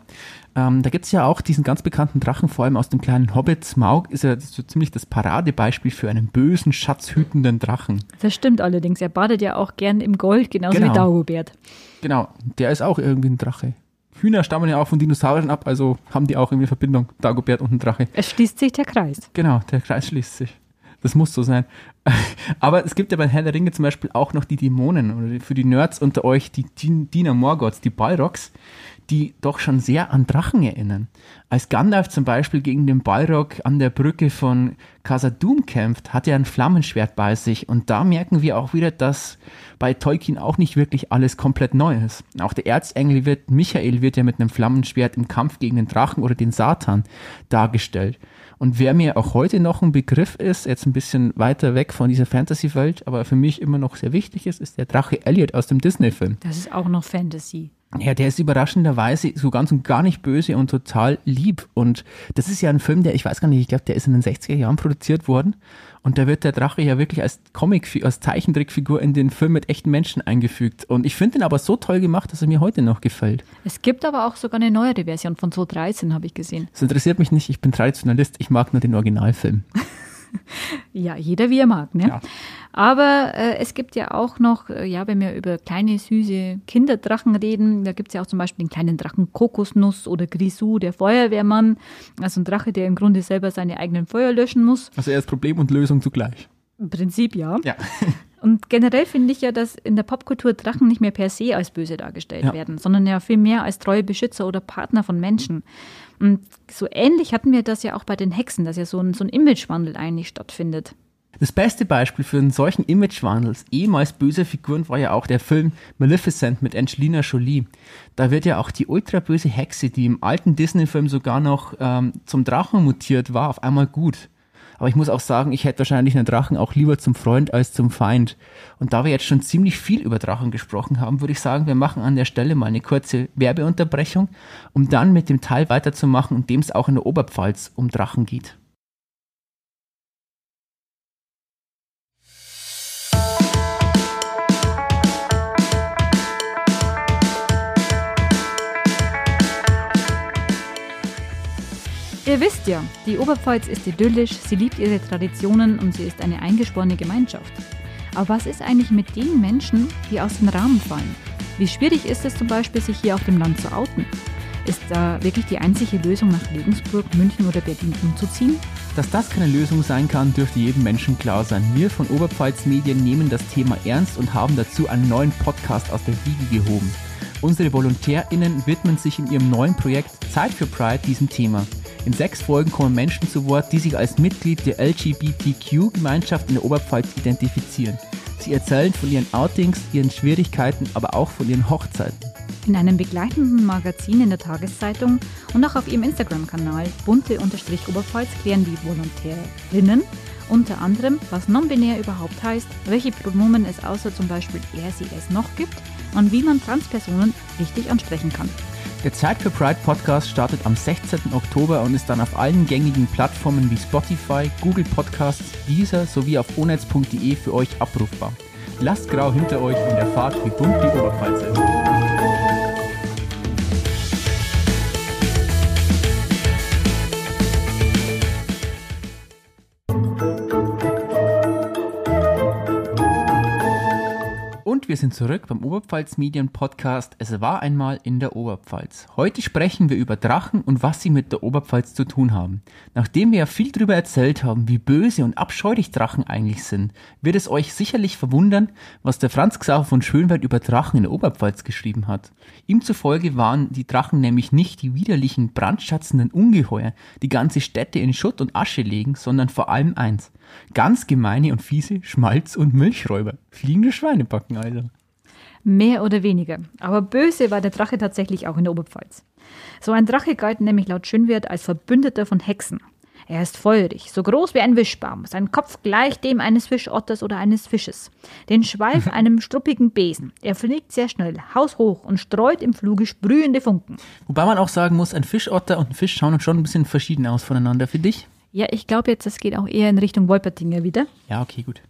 Ähm, da gibt es ja auch diesen ganz bekannten Drachen, vor allem aus dem kleinen Hobbit. Smaug ist ja so ziemlich das Paradebeispiel für einen bösen, schatzhütenden Drachen. Das stimmt allerdings. Er badet ja auch gern im Gold, genauso genau. wie Dagobert. Genau, der ist auch irgendwie ein Drache. Hühner stammen ja auch von Dinosauriern ab, also haben die auch irgendwie eine Verbindung, Dagobert und ein Drache. Es schließt sich der Kreis. Genau, der Kreis schließt sich. Das muss so sein. Aber es gibt ja bei Herr der Ringe zum Beispiel auch noch die Dämonen oder für die Nerds unter euch die Diener Morgoths, die Balrogs, die doch schon sehr an Drachen erinnern. Als Gandalf zum Beispiel gegen den Balrog an der Brücke von Khazad-dûm kämpft, hat er ein Flammenschwert bei sich und da merken wir auch wieder, dass bei Tolkien auch nicht wirklich alles komplett neu ist. Auch der Erzengel wird, Michael wird ja mit einem Flammenschwert im Kampf gegen den Drachen oder den Satan dargestellt. Und wer mir auch heute noch ein Begriff ist, jetzt ein bisschen weiter weg von dieser Fantasy-Welt, aber für mich immer noch sehr wichtig ist, ist der Drache Elliot aus dem Disney-Film. Das ist auch noch Fantasy. Ja, der ist überraschenderweise so ganz und gar nicht böse und total lieb. Und das ist ja ein Film, der, ich weiß gar nicht, ich glaube, der ist in den 60er Jahren produziert worden. Und da wird der Drache ja wirklich als Comic, als Zeichentrickfigur in den Film mit echten Menschen eingefügt. Und ich finde ihn aber so toll gemacht, dass er mir heute noch gefällt. Es gibt aber auch sogar eine neuere Version von 2013, habe ich gesehen. Das interessiert mich nicht, ich bin Traditionalist, ich mag nur den Originalfilm. ja, jeder wie er mag. Ne? Ja. Aber äh, es gibt ja auch noch, äh, ja, wenn wir über kleine, süße Kinderdrachen reden, da gibt es ja auch zum Beispiel den kleinen Drachen Kokosnuss oder Grisou, der Feuerwehrmann. Also ein Drache, der im Grunde selber seine eigenen Feuer löschen muss. Also er ist Problem und Lösung zugleich. Im Prinzip ja. Ja. Und generell finde ich ja, dass in der Popkultur Drachen nicht mehr per se als böse dargestellt ja. werden, sondern ja vielmehr als treue Beschützer oder Partner von Menschen. Und so ähnlich hatten wir das ja auch bei den Hexen, dass ja so ein, so ein Imagewandel eigentlich stattfindet. Das beste Beispiel für einen solchen Imagewandels ehemals böser Figuren war ja auch der Film Maleficent mit Angelina Jolie. Da wird ja auch die ultraböse Hexe, die im alten Disney-Film sogar noch ähm, zum Drachen mutiert war, auf einmal gut. Aber ich muss auch sagen, ich hätte wahrscheinlich einen Drachen auch lieber zum Freund als zum Feind. Und da wir jetzt schon ziemlich viel über Drachen gesprochen haben, würde ich sagen, wir machen an der Stelle mal eine kurze Werbeunterbrechung, um dann mit dem Teil weiterzumachen, in dem es auch in der Oberpfalz um Drachen geht. Ihr wisst ja, die Oberpfalz ist idyllisch, sie liebt ihre Traditionen und sie ist eine eingeschworene Gemeinschaft. Aber was ist eigentlich mit den Menschen, die aus dem Rahmen fallen? Wie schwierig ist es zum Beispiel, sich hier auf dem Land zu outen? Ist da wirklich die einzige Lösung, nach Regensburg, München oder Berlin umzuziehen? Dass das keine Lösung sein kann, dürfte jedem Menschen klar sein. Wir von Oberpfalz Medien nehmen das Thema ernst und haben dazu einen neuen Podcast aus der Wiege gehoben. Unsere VolontärInnen widmen sich in ihrem neuen Projekt Zeit für Pride diesem Thema. In sechs Folgen kommen Menschen zu Wort, die sich als Mitglied der LGBTQ-Gemeinschaft in der Oberpfalz identifizieren. Sie erzählen von ihren Outings, ihren Schwierigkeiten, aber auch von ihren Hochzeiten. In einem begleitenden Magazin in der Tageszeitung und auch auf ihrem Instagram-Kanal bunte-oberpfalz klären die Volontärinnen unter anderem, was non-binär überhaupt heißt, welche Pronomen es außer zum Beispiel er, sie, es noch gibt und wie man Transpersonen richtig ansprechen kann. Der Zeit für Pride Podcast startet am 16. Oktober und ist dann auf allen gängigen Plattformen wie Spotify, Google Podcasts, Deezer sowie auf onetz.de für euch abrufbar. Lasst grau hinter euch und erfahrt, wie bunt die Oberpfalz ist. Sind zurück beim Oberpfalz Medien Podcast. Es war einmal in der Oberpfalz. Heute sprechen wir über Drachen und was sie mit der Oberpfalz zu tun haben. Nachdem wir ja viel darüber erzählt haben, wie böse und abscheulich Drachen eigentlich sind, wird es euch sicherlich verwundern, was der Franz Xaver von Schönwald über Drachen in der Oberpfalz geschrieben hat. Ihm zufolge waren die Drachen nämlich nicht die widerlichen, brandschatzenden Ungeheuer, die ganze Städte in Schutt und Asche legen, sondern vor allem eins. Ganz gemeine und fiese Schmalz- und Milchräuber. Fliegende Schweinebacken also. Mehr oder weniger. Aber böse war der Drache tatsächlich auch in der Oberpfalz. So ein Drache galt nämlich laut Schönwert als Verbündeter von Hexen. Er ist feurig, so groß wie ein Wischbaum, sein Kopf gleich dem eines Fischotters oder eines Fisches, den Schweif einem struppigen Besen. Er fliegt sehr schnell, haushoch und streut im Fluge sprühende Funken. Wobei man auch sagen muss, ein Fischotter und ein Fisch schauen schon ein bisschen verschieden aus voneinander, für dich? Ja, ich glaube jetzt, das geht auch eher in Richtung Wolpertinger wieder. Ja, okay, gut.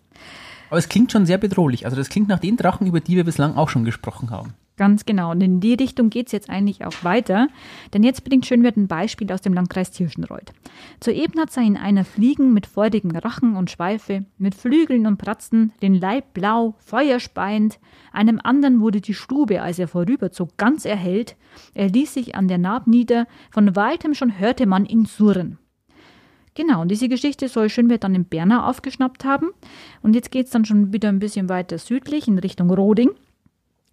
Aber es klingt schon sehr bedrohlich. Also das klingt nach den Drachen, über die wir bislang auch schon gesprochen haben. Ganz genau. Und in die Richtung geht es jetzt eigentlich auch weiter. Denn jetzt bringt Schönwert ein Beispiel aus dem Landkreis Tirschenreuth. Zur Ebnat sah ihn einer fliegen mit feurigen Rachen und Schweife, mit Flügeln und Pratzen, den Leib blau, feuerspeiend. Einem anderen wurde die Stube, als er vorüberzog, ganz erhellt. Er ließ sich an der Naht nieder, von weitem schon hörte man ihn surren. Genau, und diese Geschichte soll Schönwert dann in Bernau aufgeschnappt haben. Und jetzt geht es dann schon wieder ein bisschen weiter südlich in Richtung Roding.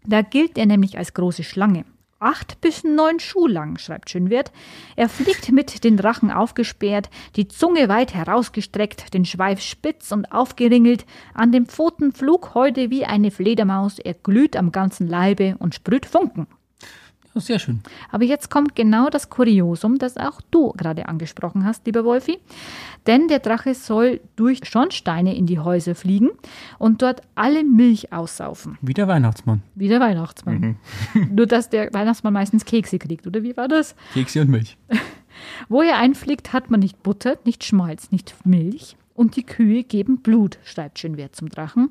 Da gilt er nämlich als große Schlange. Acht bis neun Schuh lang, schreibt Schönwert. Er fliegt mit den Rachen aufgesperrt, die Zunge weit herausgestreckt, den Schweif spitz und aufgeringelt, an den Pfoten Flughäute wie eine Fledermaus, er glüht am ganzen Leibe und sprüht Funken. Sehr schön. Aber jetzt kommt genau das Kuriosum, das auch du gerade angesprochen hast, lieber Wolfi. Denn der Drache soll durch Schornsteine in die Häuser fliegen und dort alle Milch aussaufen. Wie der Weihnachtsmann. Wie der Weihnachtsmann. Mhm. Nur, dass der Weihnachtsmann meistens Kekse kriegt, oder wie war das? Kekse und Milch. Wo er einfliegt, hat man nicht Butter, nicht Schmalz, nicht Milch. Und die Kühe geben Blut, schreibt Schönwert zum Drachen.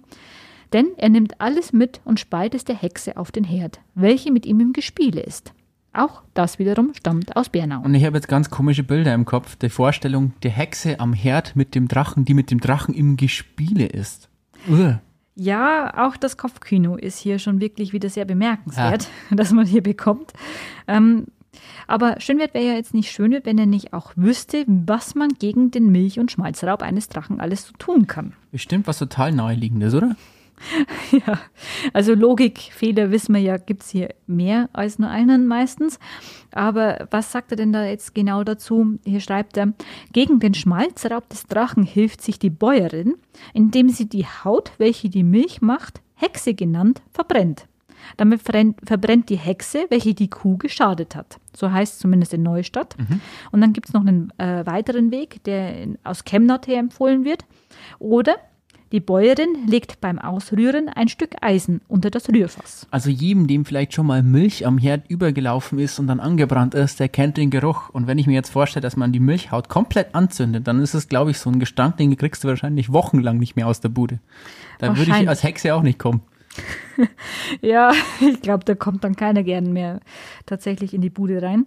Denn er nimmt alles mit und speit es der Hexe auf den Herd, welche mit ihm im Gespiele ist. Auch das wiederum stammt aus Bernau. Und ich habe jetzt ganz komische Bilder im Kopf. Die Vorstellung der Hexe am Herd mit dem Drachen, die mit dem Drachen im Gespiele ist. Uah. Ja, auch das Kopfkino ist hier schon wirklich wieder sehr bemerkenswert, ja. dass man hier bekommt. Ähm, aber Schönwert wäre ja jetzt nicht schön, wenn er nicht auch wüsste, was man gegen den Milch- und Schmalzraub eines Drachen alles so tun kann. Bestimmt was total naheliegendes, oder? ja, also Logikfehler wissen wir ja, gibt es hier mehr als nur einen meistens. Aber was sagt er denn da jetzt genau dazu? Hier schreibt er, gegen den Schmalzraub des Drachen hilft sich die Bäuerin, indem sie die Haut, welche die Milch macht, Hexe genannt, verbrennt. Damit verbrennt die Hexe, welche die Kuh geschadet hat. So heißt es zumindest in Neustadt. Mhm. Und dann gibt es noch einen äh, weiteren Weg, der aus Chemnat her empfohlen wird. Oder die Bäuerin legt beim Ausrühren ein Stück Eisen unter das Rührfass. Also jedem, dem vielleicht schon mal Milch am Herd übergelaufen ist und dann angebrannt ist, der kennt den Geruch. Und wenn ich mir jetzt vorstelle, dass man die Milchhaut komplett anzündet, dann ist es, glaube ich, so ein Gestank, den kriegst du wahrscheinlich wochenlang nicht mehr aus der Bude. Da würde ich als Hexe auch nicht kommen. ja, ich glaube, da kommt dann keiner gern mehr tatsächlich in die Bude rein.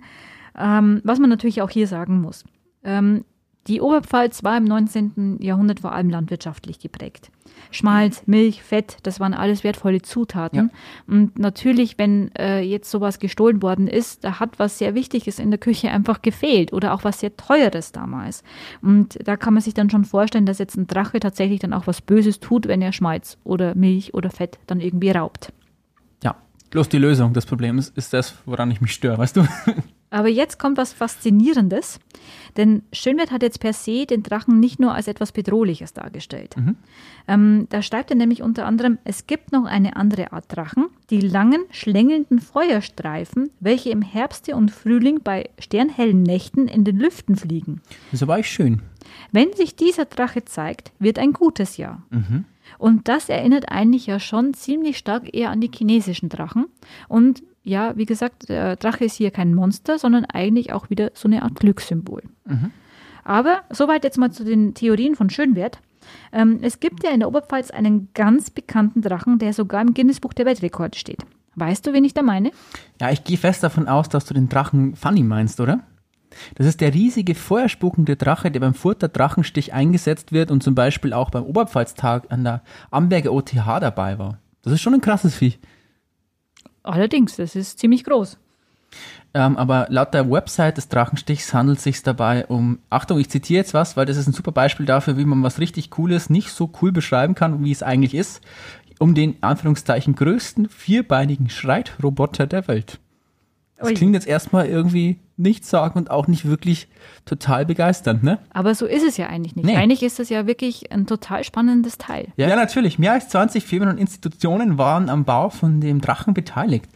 Ähm, was man natürlich auch hier sagen muss. Ähm, die Oberpfalz war im 19. Jahrhundert vor allem landwirtschaftlich geprägt. Schmalz, Milch, Fett, das waren alles wertvolle Zutaten. Ja. Und natürlich, wenn äh, jetzt sowas gestohlen worden ist, da hat was sehr Wichtiges in der Küche einfach gefehlt oder auch was sehr Teures damals. Und da kann man sich dann schon vorstellen, dass jetzt ein Drache tatsächlich dann auch was Böses tut, wenn er Schmalz oder Milch oder Fett dann irgendwie raubt. Ja, bloß die Lösung des Problems ist das, woran ich mich störe, weißt du? Aber jetzt kommt was Faszinierendes, denn Schönwert hat jetzt per se den Drachen nicht nur als etwas Bedrohliches dargestellt. Mhm. Ähm, da schreibt er nämlich unter anderem, es gibt noch eine andere Art Drachen, die langen, schlängelnden Feuerstreifen, welche im Herbste und Frühling bei sternhellen Nächten in den Lüften fliegen. Das ist aber echt schön. Wenn sich dieser Drache zeigt, wird ein gutes Jahr. Mhm. Und das erinnert eigentlich ja schon ziemlich stark eher an die chinesischen Drachen. Und ja, wie gesagt, der Drache ist hier kein Monster, sondern eigentlich auch wieder so eine Art Glückssymbol. Mhm. Aber soweit jetzt mal zu den Theorien von Schönwert. Ähm, es gibt ja in der Oberpfalz einen ganz bekannten Drachen, der sogar im Guinness-Buch der Weltrekorde steht. Weißt du, wen ich da meine? Ja, ich gehe fest davon aus, dass du den Drachen Funny meinst, oder? Das ist der riesige feuerspuckende Drache, der beim Furter Drachenstich eingesetzt wird und zum Beispiel auch beim Oberpfalztag an der Amberger OTH dabei war. Das ist schon ein krasses Vieh. Allerdings, das ist ziemlich groß. Ähm, aber laut der Website des Drachenstichs handelt es sich dabei um, Achtung, ich zitiere jetzt was, weil das ist ein super Beispiel dafür, wie man was richtig Cooles nicht so cool beschreiben kann, wie es eigentlich ist, um den Anführungszeichen größten vierbeinigen Schreitroboter der Welt. Das Ui. klingt jetzt erstmal irgendwie nichts sagen und auch nicht wirklich total begeisternd, ne? Aber so ist es ja eigentlich nicht. Nee. Eigentlich ist das ja wirklich ein total spannendes Teil. Ja, ja, natürlich. Mehr als 20 Firmen und Institutionen waren am Bau von dem Drachen beteiligt.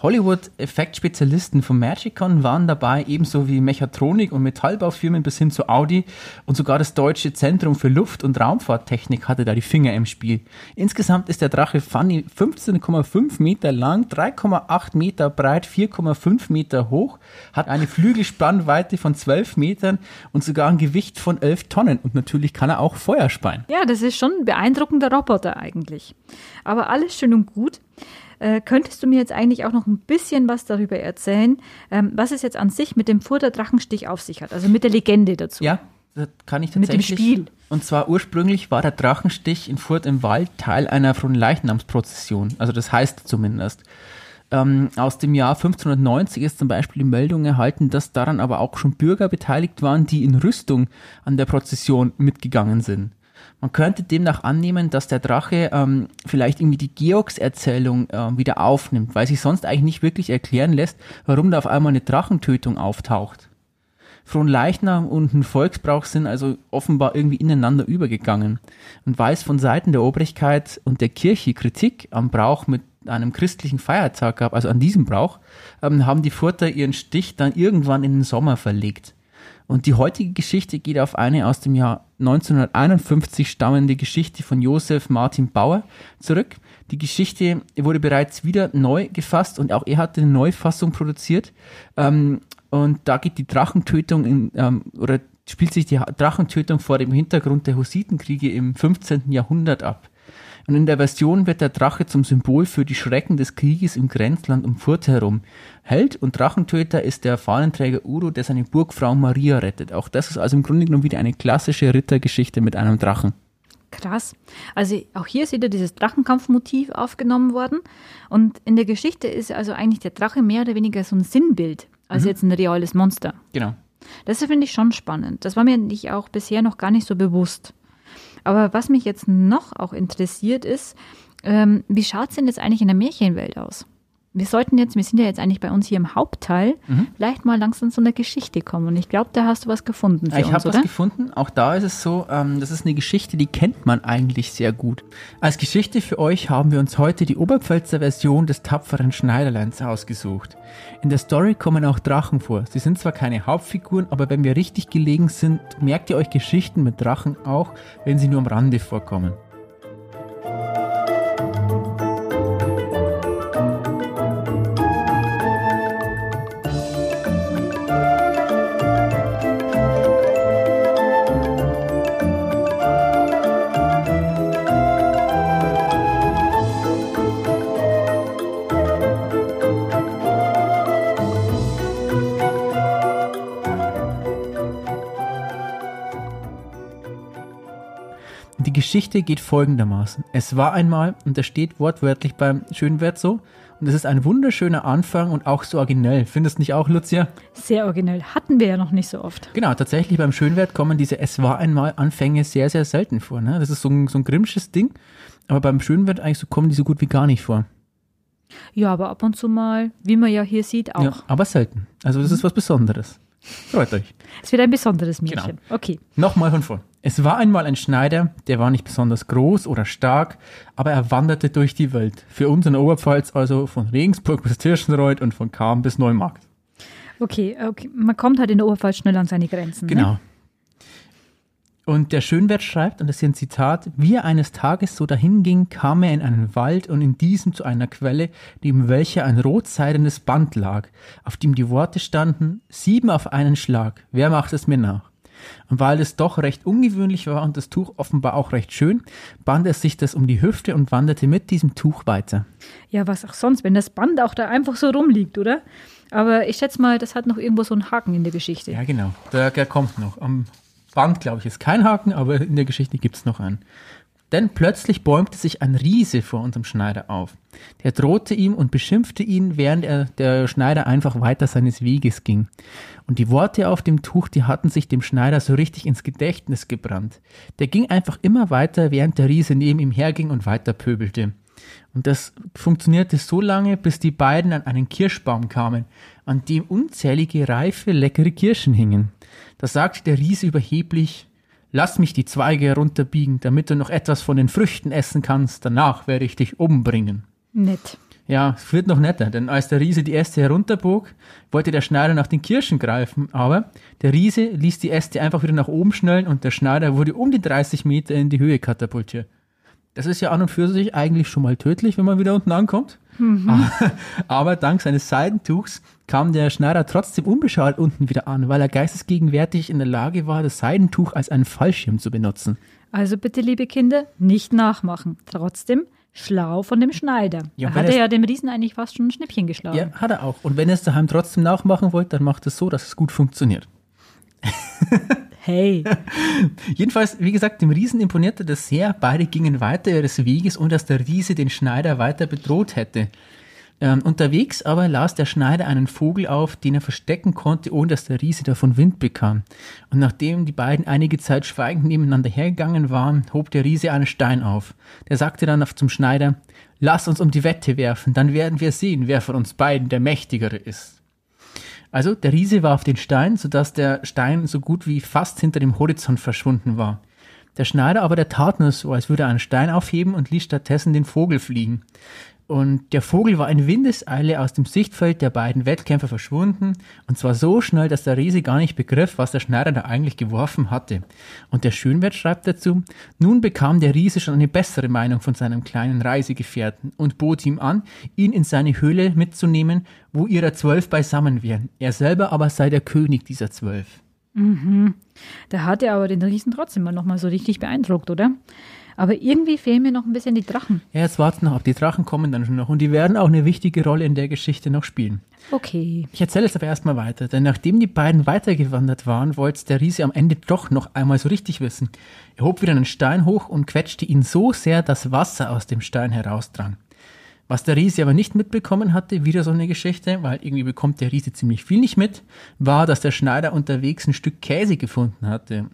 Hollywood-Effektspezialisten von Magicon waren dabei, ebenso wie Mechatronik- und Metallbaufirmen bis hin zu Audi und sogar das Deutsche Zentrum für Luft- und Raumfahrttechnik hatte da die Finger im Spiel. Insgesamt ist der Drache Funny 15,5 Meter lang, 3,8 Meter breit, 4,5 Meter hoch, hat eine Flügelspannweite von 12 Metern und sogar ein Gewicht von 11 Tonnen und natürlich kann er auch Feuer speien. Ja, das ist schon ein beeindruckender Roboter eigentlich. Aber alles schön und gut. Äh, könntest du mir jetzt eigentlich auch noch ein bisschen was darüber erzählen, ähm, was es jetzt an sich mit dem Furter Drachenstich auf sich hat, also mit der Legende dazu? Ja, das kann ich tatsächlich. Mit dem Spiel. Und zwar ursprünglich war der Drachenstich in Furt im Wald Teil einer Fronleichnamsprozession, also das heißt zumindest. Ähm, aus dem Jahr 1590 ist zum Beispiel die Meldung erhalten, dass daran aber auch schon Bürger beteiligt waren, die in Rüstung an der Prozession mitgegangen sind. Man könnte demnach annehmen, dass der Drache ähm, vielleicht irgendwie die Georgs-Erzählung äh, wieder aufnimmt, weil sich sonst eigentlich nicht wirklich erklären lässt, warum da auf einmal eine Drachentötung auftaucht. Fronleichnam und ein Volksbrauch sind also offenbar irgendwie ineinander übergegangen. Und weil es von Seiten der Obrigkeit und der Kirche Kritik am Brauch mit einem christlichen Feiertag gab, also an diesem Brauch, ähm, haben die Furter ihren Stich dann irgendwann in den Sommer verlegt. Und die heutige Geschichte geht auf eine aus dem Jahr 1951 stammende Geschichte von Josef Martin Bauer zurück. Die Geschichte wurde bereits wieder neu gefasst und auch er hat eine Neufassung produziert. Ähm, und da geht die Drachentötung in, ähm, oder spielt sich die Drachentötung vor dem Hintergrund der Hussitenkriege im 15. Jahrhundert ab. Und in der Version wird der Drache zum Symbol für die Schrecken des Krieges im Grenzland um Furt herum. Held und Drachentöter ist der Fahnenträger Uro, der seine Burgfrau Maria rettet. Auch das ist also im Grunde genommen wieder eine klassische Rittergeschichte mit einem Drachen. Krass. Also auch hier ist wieder dieses Drachenkampfmotiv aufgenommen worden. Und in der Geschichte ist also eigentlich der Drache mehr oder weniger so ein Sinnbild, als mhm. jetzt ein reales Monster. Genau. Das finde ich schon spannend. Das war mir nicht auch bisher noch gar nicht so bewusst. Aber was mich jetzt noch auch interessiert ist, ähm, wie schaut es denn jetzt eigentlich in der Märchenwelt aus? Wir sollten jetzt, wir sind ja jetzt eigentlich bei uns hier im Hauptteil, mhm. vielleicht mal langsam zu einer Geschichte kommen. Und ich glaube, da hast du was gefunden für Ich habe was gefunden. Auch da ist es so, ähm, das ist eine Geschichte, die kennt man eigentlich sehr gut. Als Geschichte für euch haben wir uns heute die Oberpfälzer Version des tapferen Schneiderleins ausgesucht. In der Story kommen auch Drachen vor. Sie sind zwar keine Hauptfiguren, aber wenn wir richtig gelegen sind, merkt ihr euch Geschichten mit Drachen auch, wenn sie nur am Rande vorkommen. Geschichte geht folgendermaßen. Es war einmal, und das steht wortwörtlich beim Schönwert so, und es ist ein wunderschöner Anfang und auch so originell. Findest du nicht auch, Lucia? Sehr originell. Hatten wir ja noch nicht so oft. Genau, tatsächlich beim Schönwert kommen diese Es war einmal Anfänge sehr, sehr selten vor. Ne? Das ist so ein, so ein grimmsches Ding. Aber beim Schönwert eigentlich so kommen die so gut wie gar nicht vor. Ja, aber ab und zu mal, wie man ja hier sieht, auch. Ja, aber selten. Also das mhm. ist was Besonderes. Freut euch. Es wird ein besonderes Märchen. Genau. Okay. Nochmal von vor. Es war einmal ein Schneider, der war nicht besonders groß oder stark, aber er wanderte durch die Welt. Für uns in Oberpfalz also von Regensburg bis Tirschenreuth und von Kam bis Neumarkt. Okay, okay, man kommt halt in der Oberpfalz schnell an seine Grenzen. Ne? Genau. Ne? Und der Schönwert schreibt, und das ist hier ein Zitat, wie er eines Tages so dahinging, kam er in einen Wald und in diesem zu einer Quelle, neben welcher ein rotseidenes Band lag, auf dem die Worte standen, sieben auf einen Schlag, wer macht es mir nach? Und weil es doch recht ungewöhnlich war und das Tuch offenbar auch recht schön, band er sich das um die Hüfte und wanderte mit diesem Tuch weiter. Ja, was auch sonst, wenn das Band auch da einfach so rumliegt, oder? Aber ich schätze mal, das hat noch irgendwo so einen Haken in der Geschichte. Ja, genau. Der, der kommt noch. Am Band, glaube ich, ist kein Haken, aber in der Geschichte gibt es noch einen. Denn plötzlich bäumte sich ein Riese vor unserem Schneider auf. Der drohte ihm und beschimpfte ihn, während er, der Schneider einfach weiter seines Weges ging. Und die Worte auf dem Tuch, die hatten sich dem Schneider so richtig ins Gedächtnis gebrannt. Der ging einfach immer weiter, während der Riese neben ihm herging und weiter pöbelte. Und das funktionierte so lange, bis die beiden an einen Kirschbaum kamen, an dem unzählige reife, leckere Kirschen hingen. Da sagte der Riese überheblich, Lass mich die Zweige herunterbiegen, damit du noch etwas von den Früchten essen kannst, danach werde ich dich umbringen. Nett. Ja, es wird noch netter, denn als der Riese die Äste herunterbog, wollte der Schneider nach den Kirschen greifen, aber der Riese ließ die Äste einfach wieder nach oben schnellen und der Schneider wurde um die 30 Meter in die Höhe katapultiert. Das ist ja an und für sich eigentlich schon mal tödlich, wenn man wieder unten ankommt. Mhm. Aber, aber dank seines Seidentuchs kam der Schneider trotzdem unbeschadet unten wieder an, weil er geistesgegenwärtig in der Lage war, das Seidentuch als einen Fallschirm zu benutzen. Also bitte, liebe Kinder, nicht nachmachen. Trotzdem schlau von dem Schneider. Ja, hat er ja dem Riesen eigentlich fast schon ein Schnippchen geschlagen. Ja, hat er auch. Und wenn ihr es daheim trotzdem nachmachen wollt, dann macht es so, dass es gut funktioniert. Hey. Jedenfalls, wie gesagt, dem Riesen imponierte das sehr. Beide gingen weiter ihres Weges, ohne dass der Riese den Schneider weiter bedroht hätte. Ähm, unterwegs aber las der Schneider einen Vogel auf, den er verstecken konnte, ohne dass der Riese davon Wind bekam. Und nachdem die beiden einige Zeit schweigend nebeneinander hergegangen waren, hob der Riese einen Stein auf. Der sagte dann zum Schneider, Lass uns um die Wette werfen, dann werden wir sehen, wer von uns beiden der Mächtigere ist. Also der Riese warf den Stein, sodass der Stein so gut wie fast hinter dem Horizont verschwunden war. Der Schneider aber der tat nur so, als würde er einen Stein aufheben und ließ stattdessen den Vogel fliegen. Und der Vogel war in Windeseile aus dem Sichtfeld der beiden Wettkämpfer verschwunden, und zwar so schnell, dass der Riese gar nicht begriff, was der Schneider da eigentlich geworfen hatte. Und der Schönwert schreibt dazu, nun bekam der Riese schon eine bessere Meinung von seinem kleinen Reisegefährten und bot ihm an, ihn in seine Höhle mitzunehmen, wo ihrer zwölf beisammen wären. Er selber aber sei der König dieser zwölf. Mhm. Da hat er aber den Riesen trotzdem mal nochmal so richtig beeindruckt, oder? Aber irgendwie fehlen mir noch ein bisschen die Drachen. Ja, jetzt warten noch ab. Die Drachen kommen dann schon noch und die werden auch eine wichtige Rolle in der Geschichte noch spielen. Okay. Ich erzähle jetzt aber erstmal weiter, denn nachdem die beiden weitergewandert waren, wollte der Riese am Ende doch noch einmal so richtig wissen. Er hob wieder einen Stein hoch und quetschte ihn so sehr, dass Wasser aus dem Stein herausdrang. Was der Riese aber nicht mitbekommen hatte, wieder so eine Geschichte, weil irgendwie bekommt der Riese ziemlich viel nicht mit, war, dass der Schneider unterwegs ein Stück Käse gefunden hatte.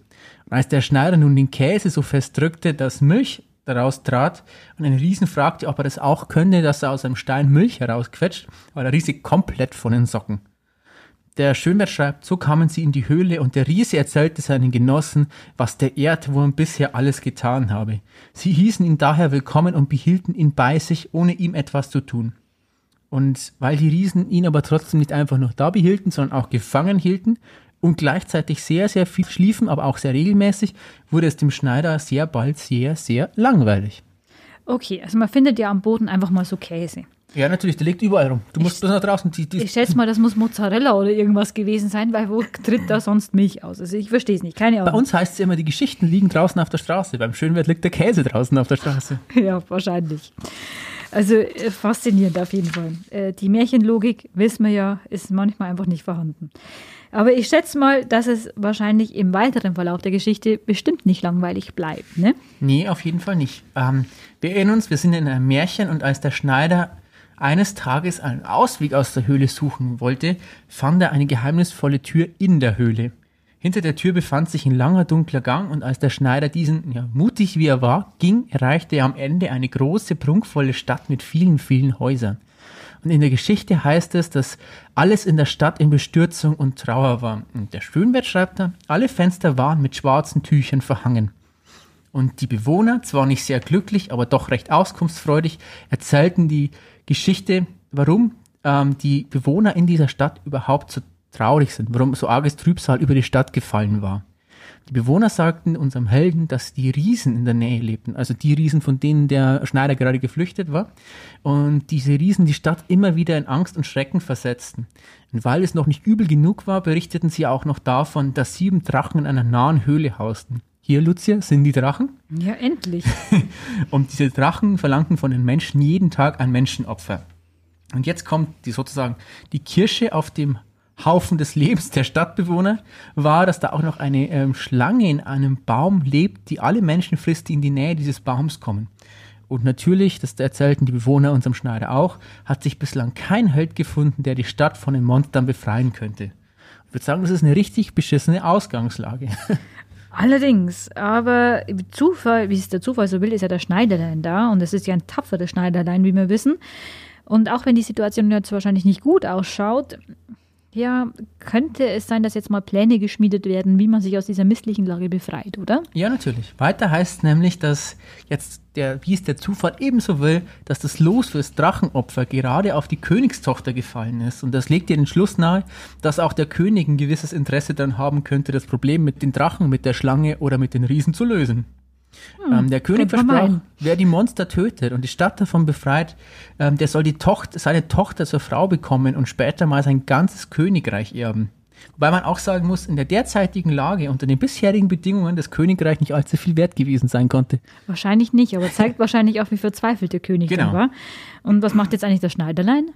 Und als der Schneider nun den Käse so fest drückte, dass Milch daraus trat und ein Riesen fragte, ob er das auch könne, dass er aus einem Stein Milch herausquetscht, war der Riese komplett von den Socken. Der Schönwert schreibt, so kamen sie in die Höhle und der Riese erzählte seinen Genossen, was der Erdwurm bisher alles getan habe. Sie hießen ihn daher willkommen und behielten ihn bei sich, ohne ihm etwas zu tun. Und weil die Riesen ihn aber trotzdem nicht einfach nur da behielten, sondern auch gefangen hielten, und gleichzeitig sehr, sehr viel schliefen, aber auch sehr regelmäßig, wurde es dem Schneider sehr bald sehr, sehr langweilig. Okay, also man findet ja am Boden einfach mal so Käse. Ja, natürlich, der liegt überall rum. Du musst bloß nach draußen. Die, die ich schätze mal, das muss Mozzarella oder irgendwas gewesen sein, weil wo tritt da sonst Milch aus? Also ich verstehe es nicht, keine Ahnung. Bei uns heißt es immer, die Geschichten liegen draußen auf der Straße. Beim Schönwert liegt der Käse draußen auf der Straße. ja, wahrscheinlich. Also äh, faszinierend auf jeden Fall. Äh, die Märchenlogik, wissen wir ja, ist manchmal einfach nicht vorhanden. Aber ich schätze mal, dass es wahrscheinlich im weiteren Verlauf der Geschichte bestimmt nicht langweilig bleibt, ne? Nee, auf jeden Fall nicht. Ähm, wir erinnern uns, wir sind in einem Märchen und als der Schneider eines Tages einen Ausweg aus der Höhle suchen wollte, fand er eine geheimnisvolle Tür in der Höhle. Hinter der Tür befand sich ein langer dunkler Gang und als der Schneider diesen, ja, mutig wie er war, ging, erreichte er am Ende eine große, prunkvolle Stadt mit vielen, vielen Häusern. Und in der Geschichte heißt es, dass alles in der Stadt in Bestürzung und Trauer war. Und der Schönwert schreibt da, alle Fenster waren mit schwarzen Tüchern verhangen. Und die Bewohner, zwar nicht sehr glücklich, aber doch recht auskunftsfreudig, erzählten die Geschichte, warum ähm, die Bewohner in dieser Stadt überhaupt so traurig sind, warum so arges Trübsal über die Stadt gefallen war. Die Bewohner sagten unserem Helden, dass die Riesen in der Nähe lebten, also die Riesen, von denen der Schneider gerade geflüchtet war. Und diese Riesen die Stadt immer wieder in Angst und Schrecken versetzten. Und weil es noch nicht übel genug war, berichteten sie auch noch davon, dass sieben Drachen in einer nahen Höhle hausten. Hier, Lucia, sind die Drachen. Ja, endlich. und diese Drachen verlangten von den Menschen jeden Tag ein Menschenopfer. Und jetzt kommt die sozusagen die Kirsche auf dem Haufen des Lebens der Stadtbewohner war, dass da auch noch eine ähm, Schlange in einem Baum lebt, die alle Menschen frisst, die in die Nähe dieses Baums kommen. Und natürlich, das erzählten die Bewohner unserem Schneider auch, hat sich bislang kein Held gefunden, der die Stadt von den Monstern befreien könnte. Ich würde sagen, das ist eine richtig beschissene Ausgangslage. Allerdings, aber Zufall, wie es der Zufall so will, ist ja der Schneiderlein da und es ist ja ein tapferes Schneiderlein, wie wir wissen. Und auch wenn die Situation jetzt wahrscheinlich nicht gut ausschaut, ja, könnte es sein, dass jetzt mal Pläne geschmiedet werden, wie man sich aus dieser misslichen Lage befreit, oder? Ja, natürlich. Weiter heißt nämlich, dass jetzt der, wie es der Zufall ebenso will, dass das Los fürs Drachenopfer gerade auf die Königstochter gefallen ist. Und das legt dir den Schluss nahe, dass auch der König ein gewisses Interesse daran haben könnte, das Problem mit den Drachen, mit der Schlange oder mit den Riesen zu lösen. Hm, ähm, der König versprach, wer die Monster tötet und die Stadt davon befreit, ähm, der soll die Tochter, seine Tochter zur Frau bekommen und später mal sein ganzes Königreich erben. Wobei man auch sagen muss, in der derzeitigen Lage, unter den bisherigen Bedingungen, das Königreich nicht allzu viel wert gewesen sein konnte. Wahrscheinlich nicht, aber zeigt wahrscheinlich auch, wie verzweifelt der König genau. war. Und was macht jetzt eigentlich der Schneiderlein?